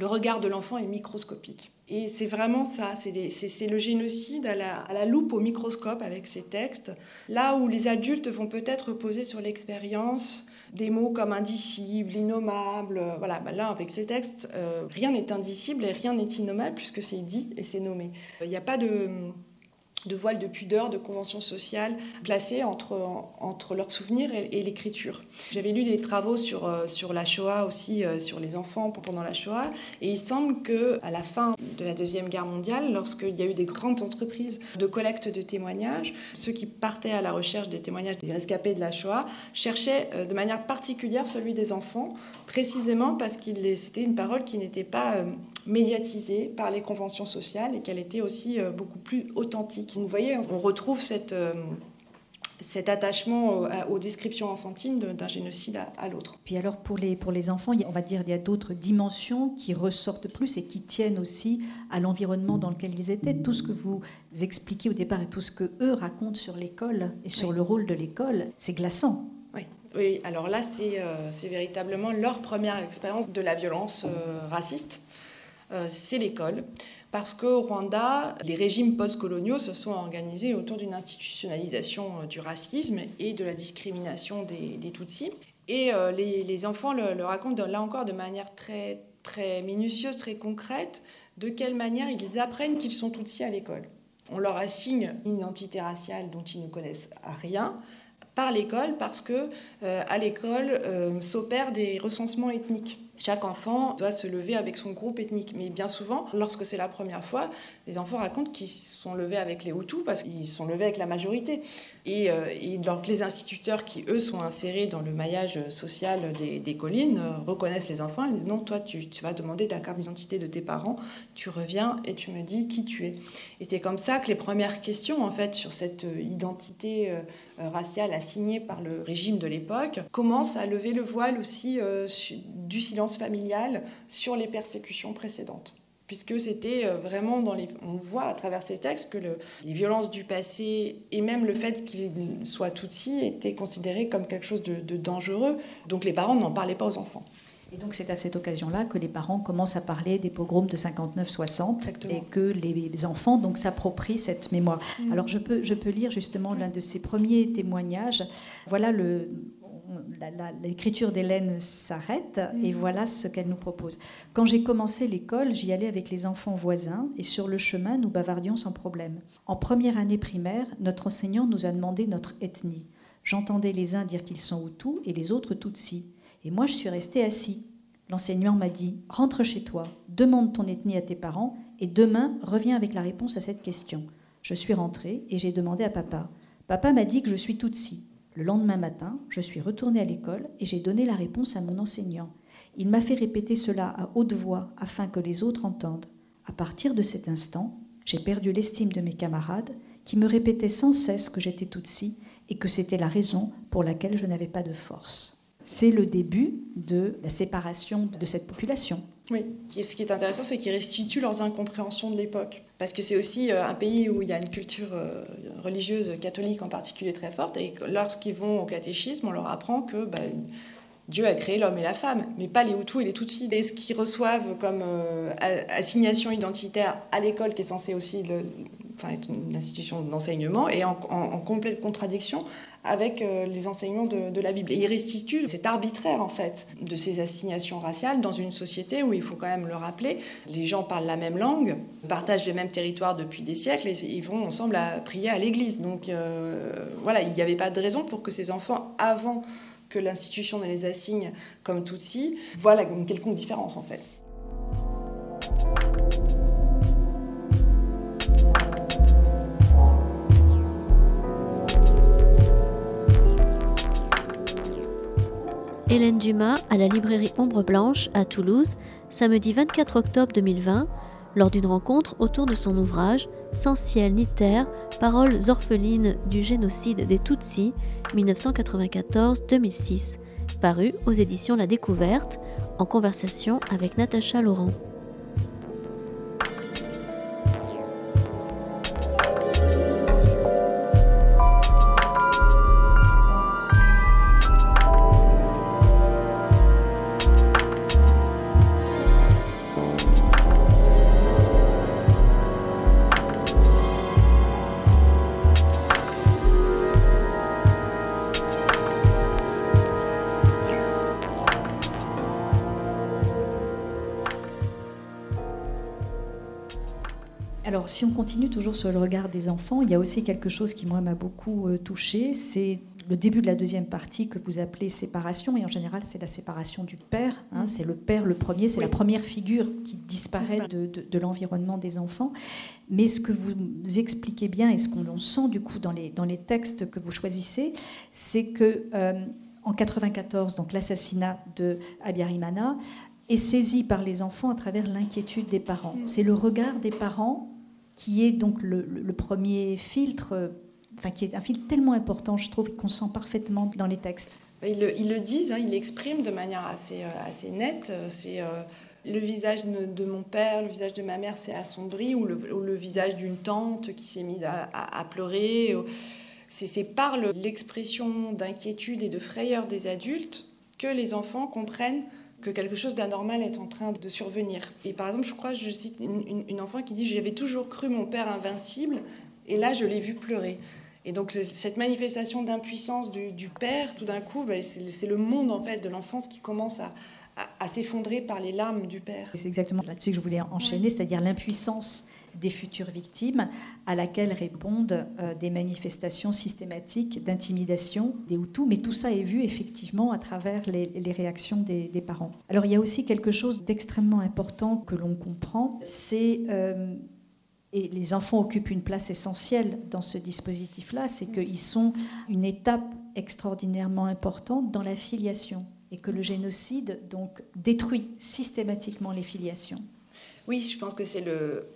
regard de l'enfant est microscopique. Et c'est vraiment ça, c'est le génocide à la, loupe au microscope avec ces textes, là où les adultes vont peut-être poser sur l'expérience des mots comme indicible, innommable. Voilà, ben là, avec ces textes, euh, rien n'est indicible et rien n'est innommable puisque c'est dit et c'est nommé. Il n'y a pas de de voile de pudeur, de conventions sociales placées entre, entre leurs souvenirs et, l'écriture. J'avais lu des travaux sur, euh, sur la Shoah aussi, euh, sur les enfants pendant la Shoah, et il semble qu'à la fin de la Deuxième Guerre mondiale, lorsqu'il y a eu des grandes entreprises de collecte de témoignages, ceux qui partaient à la recherche des témoignages des rescapés de la Shoah cherchaient euh, de manière particulière celui des enfants, précisément parce que c'était une parole qui n'était pas médiatisée par les conventions sociales et qu'elle était aussi beaucoup plus authentique vous voyez, on retrouve cette, euh, cet attachement aux, descriptions enfantines d'un génocide à, l'autre. Puis alors pour les, pour les enfants, on va dire il y a d'autres dimensions qui ressortent plus et qui tiennent aussi à l'environnement dans lequel ils étaient. Tout ce que vous expliquez au départ et tout ce que eux racontent sur l'école et sur le rôle de l'école, c'est glaçant. Oui. oui, alors là, c'est euh, véritablement leur première expérience de la violence euh, raciste. C'est l'école parce qu'au Rwanda, les régimes postcoloniaux se sont organisés autour d'une institutionnalisation euh, du racisme et de la discrimination des, Tutsis. Et euh, les, enfants le, racontent là encore de manière très, très minutieuse, très concrète, de quelle manière ils apprennent qu'ils sont Tutsis à l'école. On leur assigne une identité raciale dont ils ne connaissent rien par l'école parce que euh, à l'école s'opèrent des recensements ethniques. Chaque enfant doit se lever avec son groupe ethnique. Mais bien souvent, lorsque c'est la première fois, les enfants racontent qu'ils sont levés avec les Hutus parce qu'ils sont levés avec la majorité. Et, euh, donc les instituteurs qui, eux, sont insérés dans le maillage social des, collines euh, reconnaissent les enfants. Ils disent non, toi, tu, vas demander ta carte d'identité de tes parents, tu reviens et tu me dis qui tu es. Et c'est comme ça que les premières questions, en fait, sur cette euh, identité raciale assignée par le régime de l'époque, commencent à lever le voile aussi du silence familiale sur les persécutions précédentes puisque c'était euh, vraiment dans les... On voit à travers ces textes que les violences du passé et même le fait qu'ils soient Tutsis étaient considérés comme quelque chose de, dangereux. Donc les parents n'en parlaient pas aux enfants. Et donc c'est à cette occasion-là que les parents commencent à parler des pogroms de 59-60 et que les, enfants donc s'approprient cette mémoire. Mm. Alors je peux, je peux lire justement l'un de ces premiers témoignages. Voilà le, l'écriture d'Hélène s'arrête et mhm. voilà ce qu'elle nous propose. Quand j'ai commencé l'école, j'y allais avec les enfants voisins et sur le chemin, nous bavardions sans problème. En première année primaire, notre enseignant nous a demandé notre ethnie. J'entendais les uns dire qu'ils sont Hutus et les autres Tutsis. Et moi, je suis resté assis. L'enseignant m'a dit Rentre chez toi, demande ton ethnie à tes parents et demain, reviens avec la réponse à cette question. Je suis rentrée et j'ai demandé à papa. Papa m'a dit que je suis Tutsi. Le lendemain matin, je suis retournée à l'école et j'ai donné la réponse à mon enseignant. Il m'a fait répéter cela à haute voix afin que les autres entendent. À partir de cet instant, j'ai perdu l'estime de mes camarades qui me répétaient sans cesse que j'étais Tutsi et que c'était la raison pour laquelle je n'avais pas de force. C'est le début de la séparation de cette population. Oui, ce qui est intéressant, c'est qu'ils restituent leurs incompréhensions de l'époque. Parce que c'est aussi euh, un pays où il y a une culture euh, religieuse catholique en particulier très forte. Et lorsqu'ils vont au catéchisme, on leur apprend que bah, Dieu a créé l'homme et la femme, mais pas les Hutus et les Tutsis. Et ce qu'ils reçoivent comme euh, assignation identitaire à l'école, qui est censée aussi enfin, être une institution d'enseignement, et en, complète contradiction avec euh, les enseignements de, la Bible. Et il restitue cet arbitraire, en fait, de ces assignations raciales dans une société où, il faut quand même le rappeler, les gens parlent la même langue, partagent les mêmes territoires depuis des siècles, et ils vont ensemble prier à l'église. Donc euh, voilà, il n'y avait pas de raison pour que ces enfants, avant que l'institution ne les assigne comme Tutsi, voient une quelconque différence, en fait. Hélène Dumas à la librairie Ombre Blanche à Toulouse, samedi 24 octobre 2020, lors d'une rencontre autour de son ouvrage Sans ciel ni terre, paroles orphelines du génocide des Tutsis 1994-2006, paru aux éditions La Découverte, en conversation avec Natacha Laurent. Toujours sur le regard des enfants, il y a aussi quelque chose qui, moi, m'a beaucoup euh, touchée. C'est le début de la deuxième partie que vous appelez séparation. Et en général, c'est la séparation du père. Hein. Mm. c'est le père le premier, c'est la première figure qui disparaît de, l'environnement des enfants. Mais ce que vous expliquez bien et ce qu'on sent du coup dans les, dans les textes que vous choisissez, c'est que. Euh, en 94, donc l'assassinat de Abiyarimana, est saisi par les enfants à travers l'inquiétude des parents. Mm. C'est le regard des parents qui est donc le, premier filtre, enfin qui est un filtre tellement important, je trouve, qu'on sent parfaitement dans les textes. Ils le, disent, hein, ils l'expriment de manière assez, euh, assez nette. C'est euh, le visage de, mon père, le visage de ma mère s'est assombri, ou le, visage d'une tante qui s'est mise à, pleurer. C'est par l'expression d'inquiétude et de frayeur des adultes que les enfants comprennent que quelque chose d'anormal est en train de survenir. Et par exemple, je crois, je cite une, enfant qui dit J'avais toujours cru mon père invincible, et là, je l'ai vu pleurer. Et donc, cette manifestation d'impuissance du, père, tout d'un coup, ben, c'est le monde en fait de l'enfance qui commence à, s'effondrer par les larmes du père. C'est exactement là-dessus que je voulais enchaîner, c'est-à-dire l'impuissance des futures victimes, à laquelle répondent euh, des manifestations systématiques d'intimidation des Hutus. Mais tout ça est vu effectivement à travers les, réactions des, parents. Alors il y a aussi quelque chose d'extrêmement important que l'on comprend, c'est... Euh, et les enfants occupent une place essentielle dans ce dispositif-là, c'est qu'ils sont une étape extraordinairement importante dans la filiation et que le génocide donc détruit systématiquement les filiations. Oui, je pense que c'est le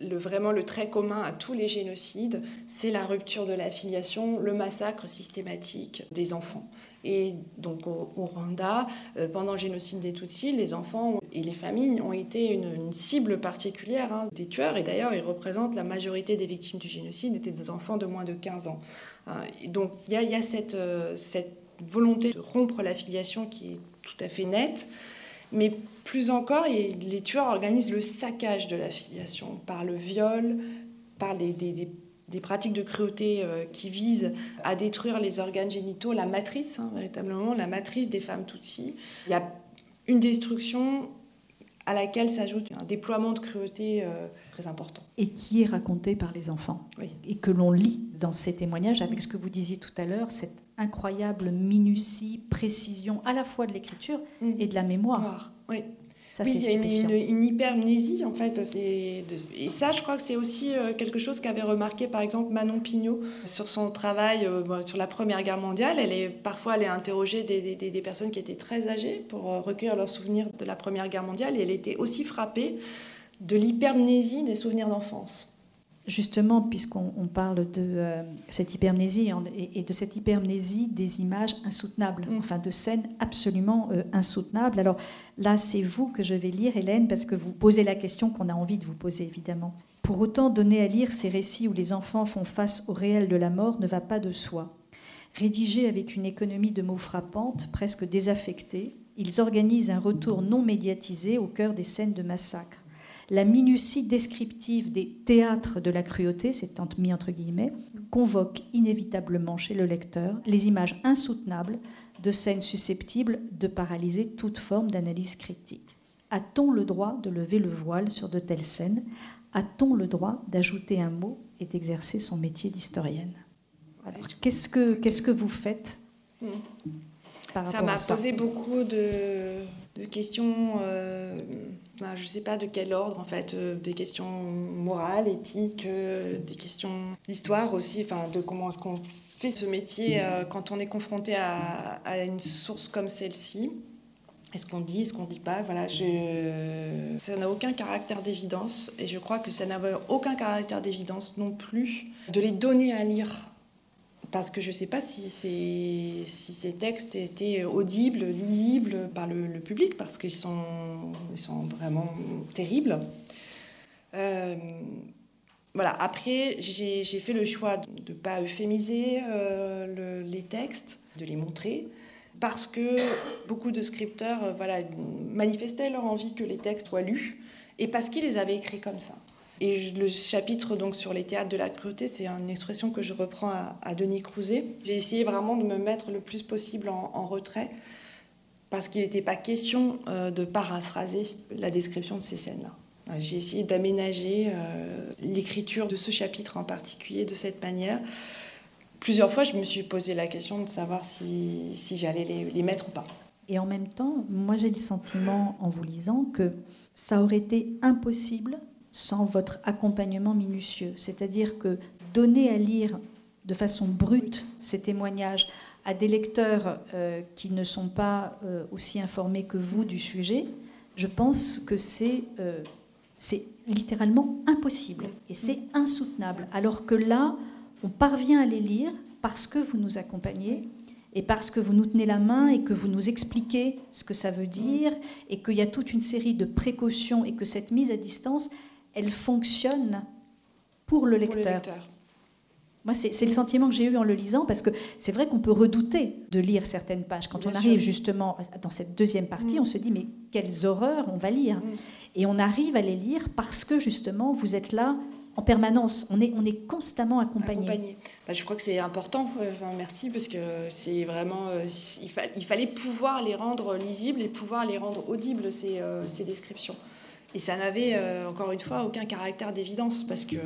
vraiment le trait commun à tous les génocides, c'est la rupture de la filiation, le massacre systématique des enfants. Et donc au, Rwanda, euh, pendant le génocide des Tutsis, les enfants et les familles ont été une, cible particulière hein, des tueurs. Et d'ailleurs, ils représentent la majorité des victimes du génocide étaient des enfants de moins de 15 ans. Hein, donc il y a, cette, euh, cette volonté de rompre la filiation qui est tout à fait nette. Mais plus encore, les tueurs organisent le saccage de la filiation par le viol, par des, pratiques de cruauté euh, qui visent à détruire les organes génitaux, la matrice, hein, véritablement, la matrice des femmes Tutsi. Il y a une destruction à laquelle s'ajoute un déploiement de cruauté euh, très important. Et qui est raconté par les enfants. Et que l'on lit dans ces témoignages, avec ce que vous disiez tout à l'heure, cette incroyable minutie, précision à la fois de l'écriture mm. et de la mémoire. Oui. Ça, oui, il y a une, une, hypermnésie en fait. Et, ça, je crois que c'est aussi euh, quelque chose qu'avait remarqué par exemple Manon Pignot sur son travail euh, sur la Première Guerre mondiale. Elle est parfois elle est interrogée des, des, personnes qui étaient très âgées pour euh, recueillir leurs souvenirs de la Première Guerre mondiale et elle était aussi frappée de l'hypermnésie des souvenirs d'enfance. Justement, puisqu'on parle de euh, cette hypermnésie et, de cette hypermnésie des images insoutenables, mm. enfin de scènes absolument euh, insoutenables. Alors là, c'est vous que je vais lire, Hélène, parce que vous posez la question qu'on a envie de vous poser, évidemment. Pour autant, donner à lire ces récits où les enfants font face au réel de la mort ne va pas de soi. Rédigés avec une économie de mots frappante, presque désaffectée, ils organisent un retour non médiatisé au cœur des scènes de massacre la minutie descriptive des théâtres de la cruauté, c'est mis entre guillemets, convoque inévitablement chez le lecteur les images insoutenables de scènes susceptibles de paralyser toute forme d'analyse critique. A-t-on le droit de lever le voile sur de telles scènes? A-t-on le droit d'ajouter un mot et d'exercer son métier d'historienne? Qu'est-ce que, qu'est-ce que vous faites hmm. Ça m'a posé beaucoup de, questions. Euh, bah, je ne sais pas de quel ordre, en fait, euh, des questions morales, éthiques, euh, des questions d'histoire aussi, enfin, de comment est-ce qu'on fait ce métier euh, quand on est confronté à, une source comme celle-ci. Est-ce qu'on dit, est-ce qu'on dit pas Voilà, ça n'a aucun caractère d'évidence et je crois que ça n'avait aucun caractère d'évidence non plus de les donner à lire parce que je ne sais pas si, ces textes étaient audibles, lisibles par le, public, parce qu'ils sont, ils sont vraiment terribles. Euh, voilà, après, j'ai fait le choix de ne pas euphémiser euh, les textes, de les montrer, parce que beaucoup de scripteurs euh, voilà, manifestaient leur envie que les textes soient lus, et parce qu'ils les avaient écrits comme ça. Et le chapitre donc sur les théâtres de la cruauté, c'est une expression que je reprends à, Denis Crouzet. J'ai essayé vraiment de me mettre le plus possible en, retrait parce qu'il n'était pas question euh, de paraphraser la description de ces scènes-là. J'ai essayé d'aménager l'écriture de ce chapitre en particulier de cette manière. Plusieurs fois, je me suis posé la question de savoir si, j'allais les mettre ou pas. Et en même temps, moi j'ai le sentiment en vous lisant que ça aurait été impossible sans votre accompagnement minutieux. C'est-à-dire que donner à lire de façon brute ces témoignages à des lecteurs euh, qui ne sont pas euh, aussi informés que vous du sujet, je pense que c'est euh, littéralement impossible et c'est insoutenable. Alors que là, on parvient à les lire parce que vous nous accompagnez et parce que vous nous tenez la main et que vous nous expliquez ce que ça veut dire et qu'il y a toute une série de précautions et que cette mise à distance, elle fonctionne pour le lecteur. Moi, c'est le sentiment que j'ai eu en le lisant, parce que c'est vrai qu'on peut redouter de lire certaines pages. Quand on arrive justement dans cette deuxième partie, mm. on se dit, mais quelles horreurs on va lire. Mm. Et on arrive à les lire parce que justement, vous êtes là en permanence. On est, on est constamment accompagné. Bah, je crois que c'est important. merci parce que c'est vraiment. Euh, il, il, fallait pouvoir les rendre lisibles et pouvoir les rendre audibles ces, euh, ces descriptions. Et ça n'avait, euh, encore une fois, aucun caractère d'évidence, parce que,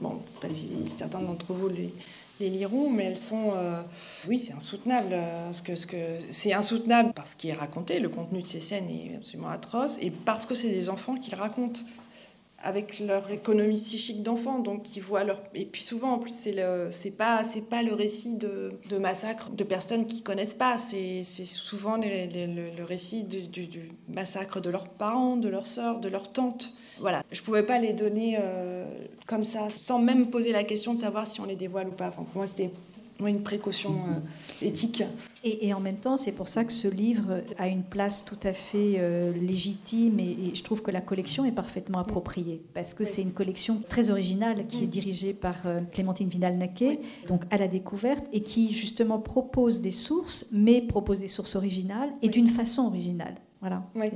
bon, pas si certains d'entre vous les, liront, mais elles sont... Euh, oui, c'est insoutenable. Euh, ce que, ce que, c'est insoutenable parce qu'il est raconté, le contenu de ces scènes est absolument atroce, et parce que c'est des enfants qui le racontent avec leur économie psychique d'enfant, donc ils voient leur et puis souvent en plus c'est le c'est pas c'est pas le récit de, de massacre de personnes qui connaissent pas, c'est souvent le, récit du, du, massacre de leurs parents, de leurs sœurs, de leurs tantes. Voilà, je pouvais pas les donner euh, comme ça, sans même poser la question de savoir si on les dévoile ou pas. Enfin, pour moi c'était une précaution euh, éthique. Et, en même temps, c'est pour ça que ce livre a une place tout à fait euh, légitime et, je trouve que la collection est parfaitement appropriée parce que c'est une collection très originale qui est mm. dirigée par euh, Clémentine Vidal-Naquet, donc à la découverte, et qui justement propose des sources, mais propose des sources originales et d'une façon originale.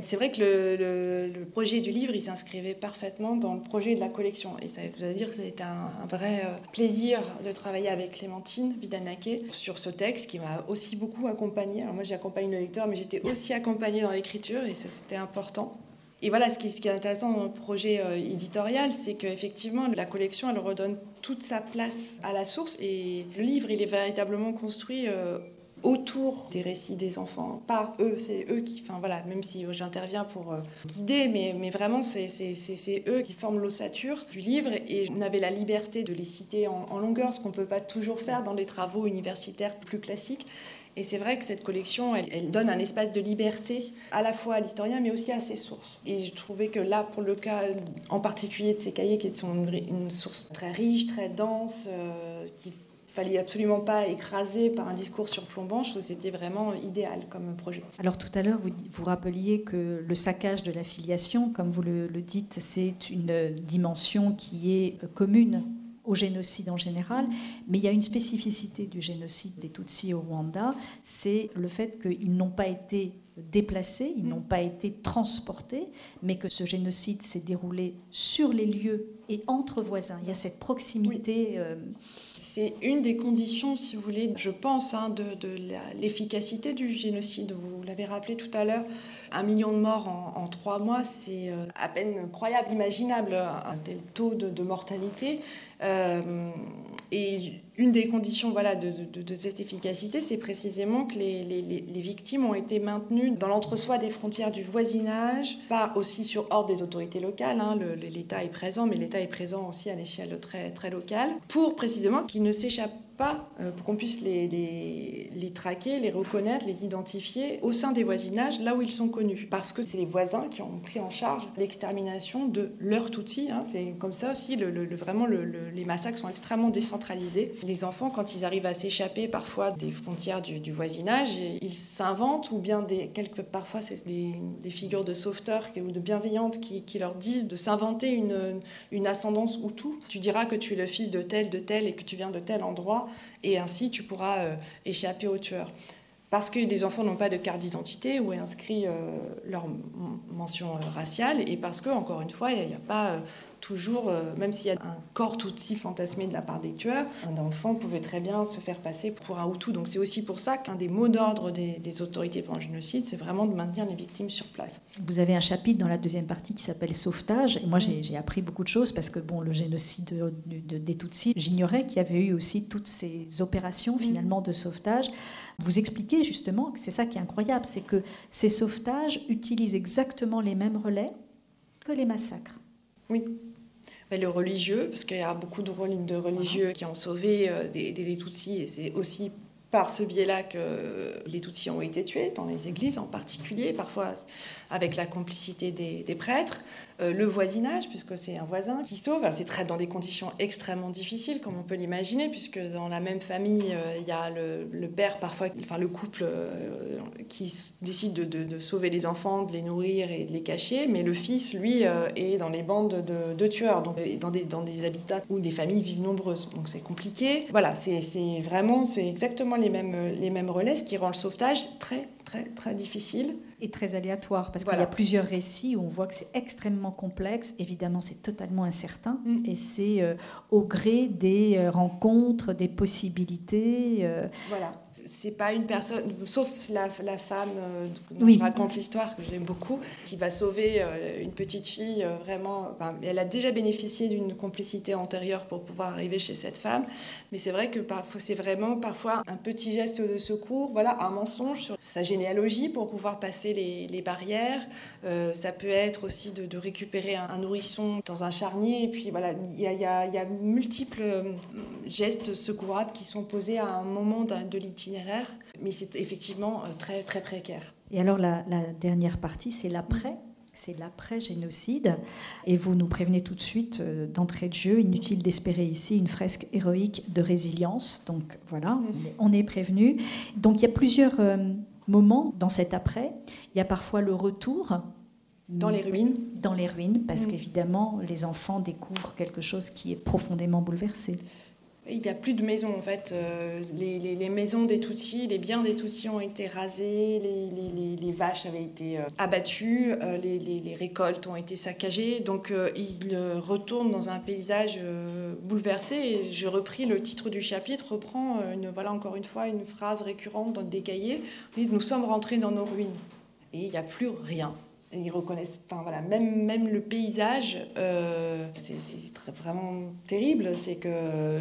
C'est vrai que le, projet du livre, il s'inscrivait parfaitement dans le projet de la collection. Et ça veut dire que c'était un, vrai euh, plaisir de travailler avec Clémentine Vidal-Naquet sur ce texte qui m'a aussi beaucoup accompagnée. Alors moi, j'accompagne le lecteur, mais j'étais aussi accompagnée dans l'écriture et ça, c'était important. Et voilà, ce qui, ce qui, est intéressant dans le projet euh, éditorial, c'est qu'effectivement, la collection, elle redonne toute sa place à la source. Et le livre, il est véritablement construit euh, autour des récits des enfants, par eux, c'est eux qui, enfin voilà, même si j'interviens pour euh, guider, mais, mais vraiment c'est eux qui forment l'ossature du livre et on avait la liberté de les citer en, longueur, ce qu'on ne peut pas toujours faire dans les travaux universitaires plus classiques. Et c'est vrai que cette collection, elle, donne un espace de liberté à la fois à l'historien, mais aussi à ses sources. Et je trouvais que là, pour le cas en particulier de ces cahiers, qui sont une, source très riche, très dense, euh, qui fallait absolument pas écraser par un discours surplombant. Je trouve que c'était vraiment idéal comme projet. Alors tout à l'heure, vous, vous rappeliez que le saccage de la filiation, comme vous le, dites, c'est une dimension qui est commune au génocide en général, mais il y a une spécificité du génocide des Tutsis au Rwanda, c'est le fait qu'ils n'ont pas été déplacés, ils n'ont pas été transportés, mais que ce génocide s'est déroulé sur les lieux et entre voisins. Il y a cette proximité. Euh, c'est une des conditions, si vous voulez, je pense, hein, de, l'efficacité du génocide. Vous l'avez rappelé tout à l'heure, un million de morts en, trois mois, c'est euh, à peine croyable, imaginable, un tel taux de, mortalité. Euh, une des conditions voilà, de, cette efficacité, c'est précisément que les, victimes ont été maintenues dans l'entre-soi des frontières du voisinage, pas aussi sur ordre des autorités locales. Hein, L'État est présent, mais l'État est présent aussi à l'échelle très, très locale, pour précisément qu'ils ne s'échappent pas, euh, pour qu'on puisse les, les, traquer, les reconnaître, les identifier au sein des voisinages, là où ils sont connus. Parce que c'est les voisins qui ont pris en charge l'extermination de leurs Tutsis. Hein. C'est comme ça aussi, vraiment, les massacres sont extrêmement décentralisés. Les enfants, quand ils arrivent à s'échapper parfois des frontières du, voisinage, ils s'inventent, ou bien des, quelques, parfois c'est des, figures de sauveteurs ou de bienveillantes qui, leur disent de s'inventer une, une ascendance tout. Tu diras que tu es le fils de tel, de tel, et que tu viens de tel endroit et ainsi tu pourras euh, échapper au tueur. Parce que les enfants n'ont pas de carte d'identité où est inscrit euh, leur mention euh, raciale et parce que, encore une fois, il n'y a, pas toujours, euh, même s'il y a un corps tout aussi fantasmé de la part des tueurs, un enfant pouvait très bien se faire passer pour un Hutu. Donc c'est aussi pour ça qu'un des mots d'ordre des, autorités pour le génocide, c'est vraiment de maintenir les victimes sur place. Vous avez un chapitre dans la deuxième partie qui s'appelle Sauvetage. Et moi, j'ai appris beaucoup de choses parce que bon, le génocide de, des Tutsis, j'ignorais qu'il y avait eu aussi toutes ces opérations finalement de sauvetage. Vous expliquez justement que c'est ça qui est incroyable, c'est que ces sauvetages utilisent exactement les mêmes relais que les massacres. Oui. Le religieux, parce qu'il y a beaucoup de, religieux qui ont sauvé euh, des, des, Tutsis, et c'est aussi par ce biais-là que les Tutsis ont été tués, dans les églises en particulier, parfois avec la complicité des, prêtres, euh, le voisinage, puisque c'est un voisin qui sauve. c'est très dans des conditions extrêmement difficiles, comme on peut l'imaginer, puisque dans la même famille, euh, il y a le, père, parfois, enfin le couple euh, qui décide de, sauver les enfants, de les nourrir et de les cacher, mais le fils, lui, est dans les bandes de, tueurs, donc dans des, dans des habitats où des familles vivent nombreuses. Donc c'est compliqué. Voilà, c'est vraiment, c'est exactement les mêmes, les mêmes relais, ce qui rend le sauvetage très, très, très difficile et très aléatoire, parce qu'il y a plusieurs récits où on voit que c'est extrêmement complexe. Évidemment, c'est totalement incertain, mm. et c'est euh, au gré des euh, rencontres, des possibilités. Euh. Voilà c'est pas une personne, sauf la, femme euh, dont je raconte l'histoire, que j'aime beaucoup, qui va sauver une petite fille vraiment. elle a déjà bénéficié d'une complicité antérieure pour pouvoir arriver chez cette femme, mais c'est vrai que c'est vraiment parfois un petit geste de secours, voilà, un mensonge sur sa généalogie pour pouvoir passer les, barrières. ça peut être aussi de, récupérer un, nourrisson dans un charnier, et puis voilà, il y a, y a, multiples gestes secourables qui sont posés à un moment de l'itinéraire mais c'est effectivement euh, très, très précaire. Et alors la, dernière partie, c'est l'après c'est l'après-génocide. Et vous nous prévenez tout de suite euh, d'entrée de jeu, inutile d'espérer ici une fresque héroïque de résilience. Donc voilà, on est prévenu. Donc il y a plusieurs moments dans cet après. Il y a parfois le retour. Dans les ruines Dans les ruines, parce mm. qu'évidemment, les enfants découvrent quelque chose qui est profondément bouleversé. Il n'y a plus de maisons en fait. Euh, les, maisons des Tutsis, les biens des Tutsis ont été rasés, les, vaches avaient été euh, abattues, euh, les, récoltes ont été saccagées. Donc ils retournent dans un paysage bouleversé. Et j'ai repris le titre du chapitre, reprend voilà encore une fois une phrase récurrente dans des cahiers. Ils Nous sommes rentrés dans nos ruines et il n'y a plus rien ils reconnaissent, enfin voilà, même, même le paysage, euh, c'est vraiment terrible, c'est que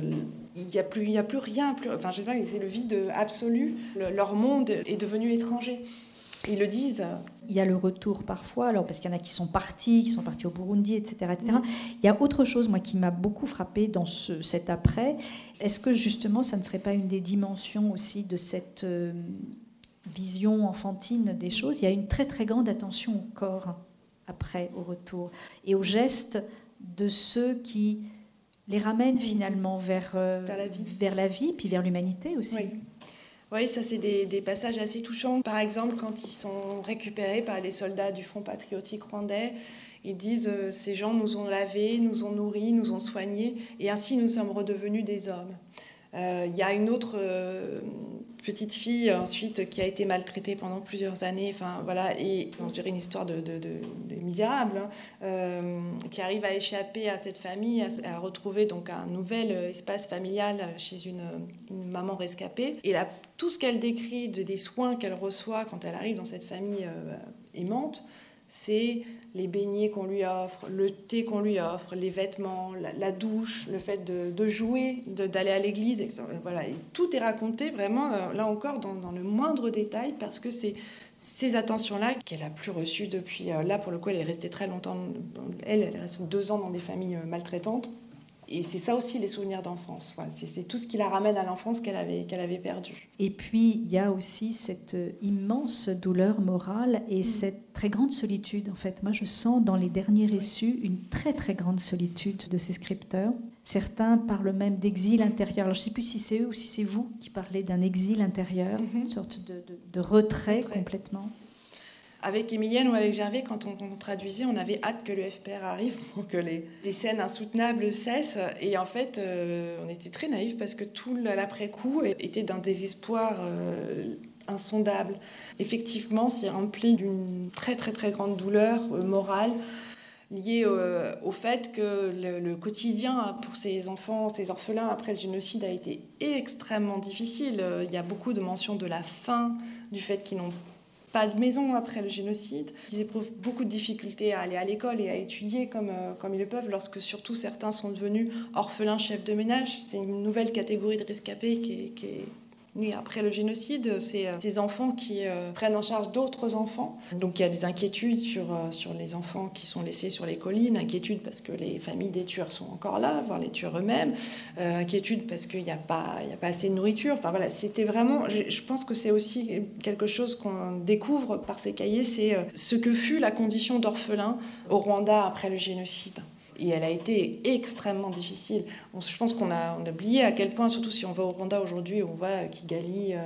il n'y a plus, il a plus rien, plus, enfin je sais pas, c'est le vide absolu. leur monde est devenu étranger. Ils le disent. Il y a le retour parfois, alors parce qu'il y en a qui sont partis, qui sont partis au Burundi, etc., etc. Mm. Il y a autre chose, moi, qui m'a beaucoup frappé dans ce, cet après. Est-ce que justement, ça ne serait pas une des dimensions aussi de cette euh, vision enfantine des choses, il y a une très très grande attention au corps après, au retour, et aux gestes de ceux qui les ramènent finalement vers, euh, vers, la, vie. vers la vie, puis vers l'humanité aussi. Oui. Oui, ça c'est des, des, passages assez touchants. Par exemple, quand ils sont récupérés par les soldats du Front patriotique rwandais, ils disent euh, ces gens nous ont lavés, nous ont nourris, nous ont soignés, et ainsi nous sommes redevenus des hommes. Euh, il y a une autre petite fille ensuite qui a été maltraitée pendant plusieurs années, enfin voilà, et on dirait une histoire de, misérable, hein, euh, qui arrive à échapper à cette famille, à, retrouver donc un nouvel espace familial chez une, maman rescapée. Et là, tout ce qu'elle décrit de, des soins qu'elle reçoit quand elle arrive dans cette famille euh, aimante, c'est les beignets qu'on lui offre, le thé qu'on lui offre, les vêtements, la, douche, le fait de, jouer, d'aller à l'église. Voilà, tout est raconté vraiment, euh, là encore, dans, le moindre détail, parce que c'est ces attentions-là qu'elle a plus reçues depuis. Euh, là, pour le coup, elle est restée très longtemps. Elle, elle est restée deux ans dans des familles euh, maltraitantes et c'est ça aussi les souvenirs d'enfance. c'est tout ce qui la ramène à l'enfance qu'elle avait, qu'elle avait perdu. Et puis, il y a aussi cette immense douleur morale et mm. cette très grande solitude. En fait, moi, je sens dans les derniers récits une très, très grande solitude de ces scripteurs. Certains parlent même d'exil intérieur. Alors, je ne sais plus si c'est eux ou si c'est vous qui parlez d'un exil intérieur, mm-hmm. une sorte de, retrait, complètement avec Emilienne ou avec Gervais, quand on, traduisait, on avait hâte que le FPR arrive <laughs> pour que les, scènes insoutenables cessent. Et en fait, euh, on était très naïfs parce que tout l'après-coup était d'un désespoir euh, insondable. Effectivement, c'est rempli d'une très très très grande douleur euh, morale. liée au, fait que le, quotidien pour ces enfants, ces orphelins après le génocide a été extrêmement difficile. Il y a beaucoup de mentions de la faim, du fait qu'ils n'ont pas de maison après le génocide, qu'ils éprouvent beaucoup de difficultés à aller à l'école et à étudier comme, euh, comme ils le peuvent, lorsque surtout certains sont devenus orphelins chefs de ménage. C'est une nouvelle catégorie de rescapés qui qui est nés après le génocide, c'est euh, ces enfants qui euh, prennent en charge d'autres enfants. Donc il y a des inquiétudes sur, euh, sur les enfants qui sont laissés sur les collines, inquiétudes parce que les familles des tueurs sont encore là, voire les tueurs eux-mêmes, inquiétude parce qu'il n'y a, pas, a pas assez de nourriture. Enfin voilà, c'était vraiment, je pense que c'est aussi quelque chose qu'on découvre par ces cahiers, c'est ce que fut la condition d'orphelin au Rwanda après le génocide et elle a été extrêmement difficile. je pense qu'on a, oublié à quel point, surtout si on va au Rwanda aujourd'hui, on voit Kigali euh,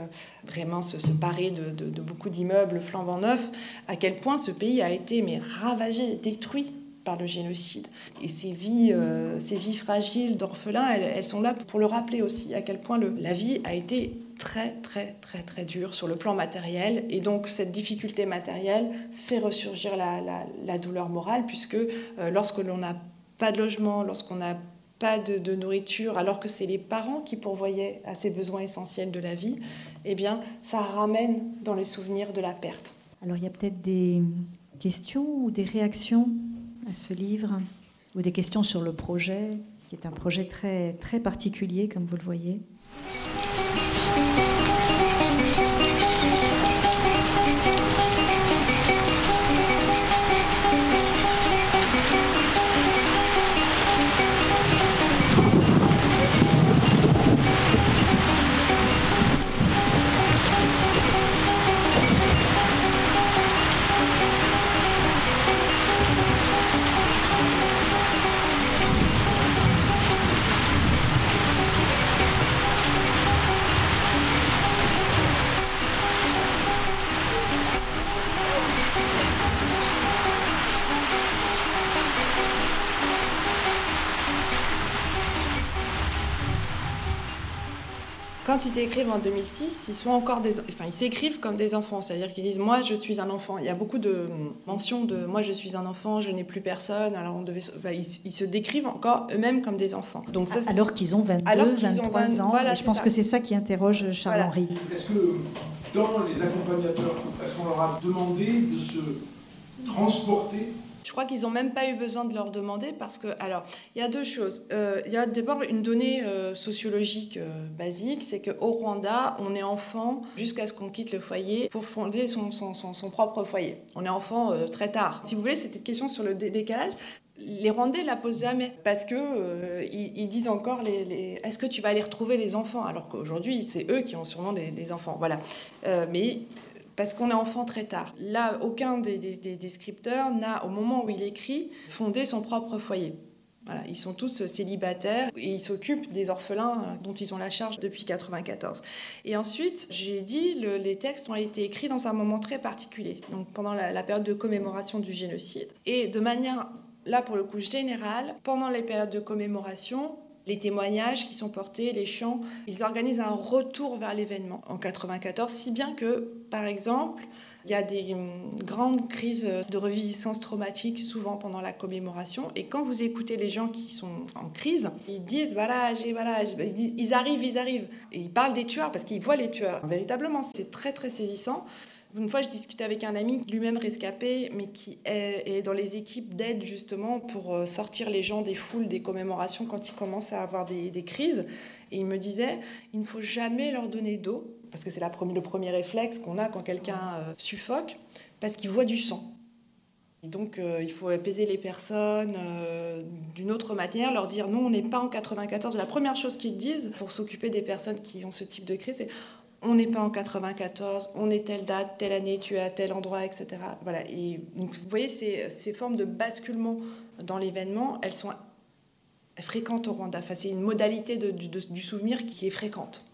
vraiment se, parer de, beaucoup d'immeubles flambant neufs, à quel point ce pays a été mais ravagé, détruit par le génocide. Et ces vies, euh, ces vies fragiles d'orphelins, elles, sont là pour le rappeler aussi, à quel point la vie a été très très très très dure sur le plan matériel et donc cette difficulté matérielle fait ressurgir la, douleur morale puisque euh, lorsque l'on a pas de logement, lorsqu'on n'a pas de, nourriture, alors que c'est les parents qui pourvoyaient à ces besoins essentiels de la vie, eh bien, ça ramène dans les souvenirs de la perte. Alors, il y a peut-être des questions ou des réactions à ce livre, ou des questions sur le projet, qui est un projet très, très particulier, comme vous le voyez? Quand ils écrivent en 2006, ils sont encore des, enfin, ils s'écrivent comme des enfants, c'est-à-dire qu'ils disent moi je suis un enfant. Il y a beaucoup de mentions de moi je suis un enfant, je n'ai plus personne. Alors on devait, ils, se décrivent encore eux-mêmes comme des enfants. Donc ça, alors qu'ils ont 22, 23 ans. je pense que c'est ça qui interroge Charles Henry. Est-ce que dans les accompagnateurs, est-ce qu'on leur a demandé de se transporter je crois qu'ils n'ont même pas eu besoin de leur demander parce que, alors, il y a deux choses. Euh, il y a d'abord une donnée euh, sociologique euh, basique, c'est qu'au Rwanda, on est enfant jusqu'à ce qu'on quitte le foyer pour fonder son, propre foyer. On est enfant très tard. Si vous voulez, c'était une question sur le décalage. Les Rwandais la posent jamais parce que ils, disent encore est-ce que tu vas aller retrouver les enfants? Alors qu'aujourd'hui c'est eux qui ont sûrement des enfants voilà mais parce qu'on est enfant très tard. Là, aucun des, des, scripteurs n'a, au moment où il écrit, fondé son propre foyer. Voilà, ils sont tous célibataires et ils s'occupent des orphelins dont ils ont la charge depuis 94. Et ensuite, j'ai dit, les textes ont été écrits dans un moment très particulier, donc pendant la, la, période de commémoration du génocide. Et de manière, là pour le coup générale, pendant les périodes de commémoration, les témoignages qui sont portés, les chants, ils organisent un retour vers l'événement en 94, si bien que, par exemple, il y a des hum, grandes crises de revisitance traumatique souvent pendant la commémoration. Et quand vous écoutez les gens qui sont en crise, ils disent voilà, j'ai voilà, ils arrivent, ils arrivent. Et ils parlent des tueurs parce qu'ils voient les tueurs. Véritablement, c'est très très saisissant. Une fois, je discutais avec un ami, lui-même rescapé, mais qui est, dans les équipes d'aide justement pour euh, sortir les gens des foules, des commémorations quand ils commencent à avoir des, crises. Et il me disait, il ne faut jamais leur donner d'eau, parce que c'est le premier réflexe qu'on a quand quelqu'un euh, suffoque, parce qu'il voit du sang. Et donc, euh, il faut apaiser les personnes d'une autre manière, leur dire non, on n'est pas en 94. La première chose qu'ils disent pour s'occuper des personnes qui ont ce type de crise, c'est on n'est pas en 94, on est telle date, telle année, tu es à tel endroit, etc. Voilà. Et donc, vous voyez, ces, formes de basculement dans l'événement, elles sont fréquentes au Rwanda. Enfin, c'est une modalité du souvenir qui est fréquente.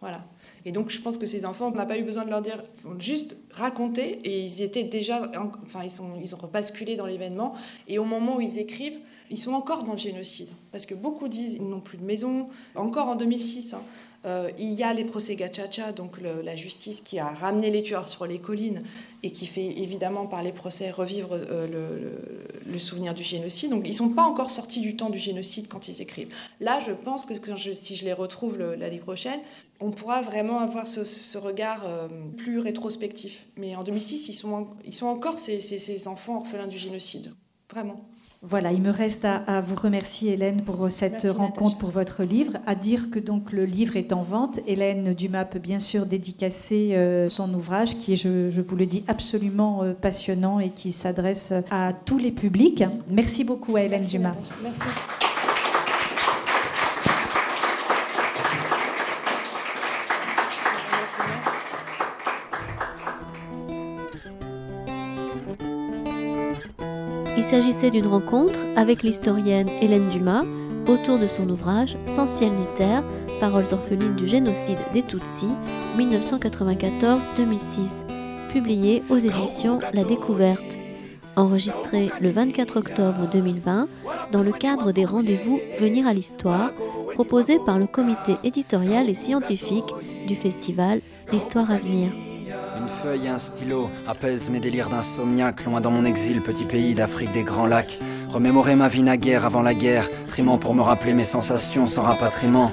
Voilà. Et donc, je pense que ces enfants, on n'a pas eu besoin de leur dire, juste raconter, et ils étaient déjà, enfin, ils, sont, ils ont basculé dans l'événement, et au moment où ils écrivent, ils sont encore dans le génocide. Parce que beaucoup disent, ils n'ont plus de maison, encore en 2006, euh, il y a les procès Gachacha, donc la justice qui a ramené les tueurs sur les collines et qui fait évidemment par les procès revivre euh, le souvenir du génocide. Donc ils ne sont pas encore sortis du temps du génocide quand ils écrivent. Là, je pense que si je les retrouve l'année prochaine, on pourra vraiment avoir ce, regard euh, plus rétrospectif. Mais en 2006, ils sont, ils sont encore ces enfants orphelins du génocide. Vraiment. Voilà, il me reste à, vous remercier Hélène pour cette rencontre, pour votre livre. À dire que donc le livre est en vente. Hélène Dumas peut bien sûr dédicacer euh, son ouvrage qui est, je, vous le dis, absolument euh, passionnant et qui s'adresse à tous les publics. Merci beaucoup à Hélène Dumas. Merci. Il s'agissait d'une rencontre avec l'historienne Hélène Dumas autour de son ouvrage Sans ciel ni paroles orphelines du génocide des Tutsis, 1994-2006, publié aux éditions La Découverte. Enregistré le 24 octobre 2020 dans le cadre des rendez-vous Venir à l'Histoire, proposés par le comité éditorial et scientifique du festival L'Histoire à venir feuille et un stylo apaisent mes délires d'insomniaque, loin dans mon exil, petit pays d'Afrique des grands lacs. Remémorer ma vie naguère avant la guerre, trimant pour me rappeler mes sensations sans rapatriement.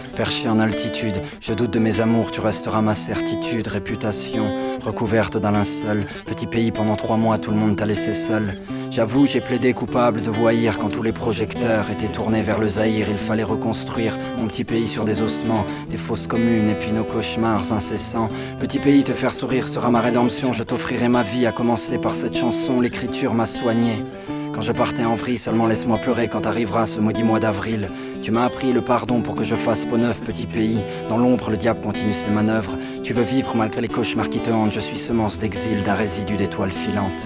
Perché en altitude, je doute de mes amours, tu resteras ma certitude, réputation, recouverte d'un linceul. Petit pays pendant trois mois, tout le monde t'a laissé seul. J'avoue, j'ai plaidé coupable de voyir quand tous les projecteurs étaient tournés vers le Zaïre. Il fallait reconstruire mon petit pays sur des ossements, des fausses communes et puis nos cauchemars incessants. Petit pays, te faire sourire sera ma rédemption. Je t'offrirai ma vie, à commencer par cette chanson. L'écriture m'a soigné. Quand je partais en vrille, seulement laisse-moi pleurer quand arrivera ce maudit mois d'avril. Tu m'as appris le pardon pour que je fasse peau neuf, petit pays. Dans l'ombre, le diable continue ses manœuvres. Tu veux vivre malgré les cauchemars qui te hantent. Je suis semence d'exil d'un résidu d'étoiles filantes.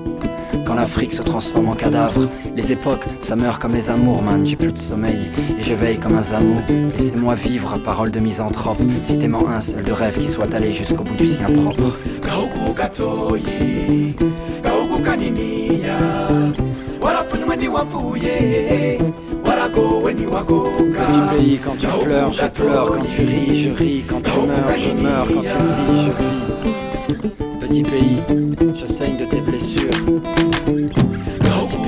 quand l'Afrique se transforme en cadavre. Les époques, ça meurt comme les amours, man. J'ai plus de sommeil et je veille comme un zamou. Laissez-moi vivre, parole de misanthrope. Citez-moi un seul de rêve qui soit allé jusqu'au bout du sien propre. Petit pays, quand tu pleures, je pleure, quand tu ris, je ris, quand tu meurs, je meurs, quand tu vis, je vis. Petit pays, je saigne de tes blessures.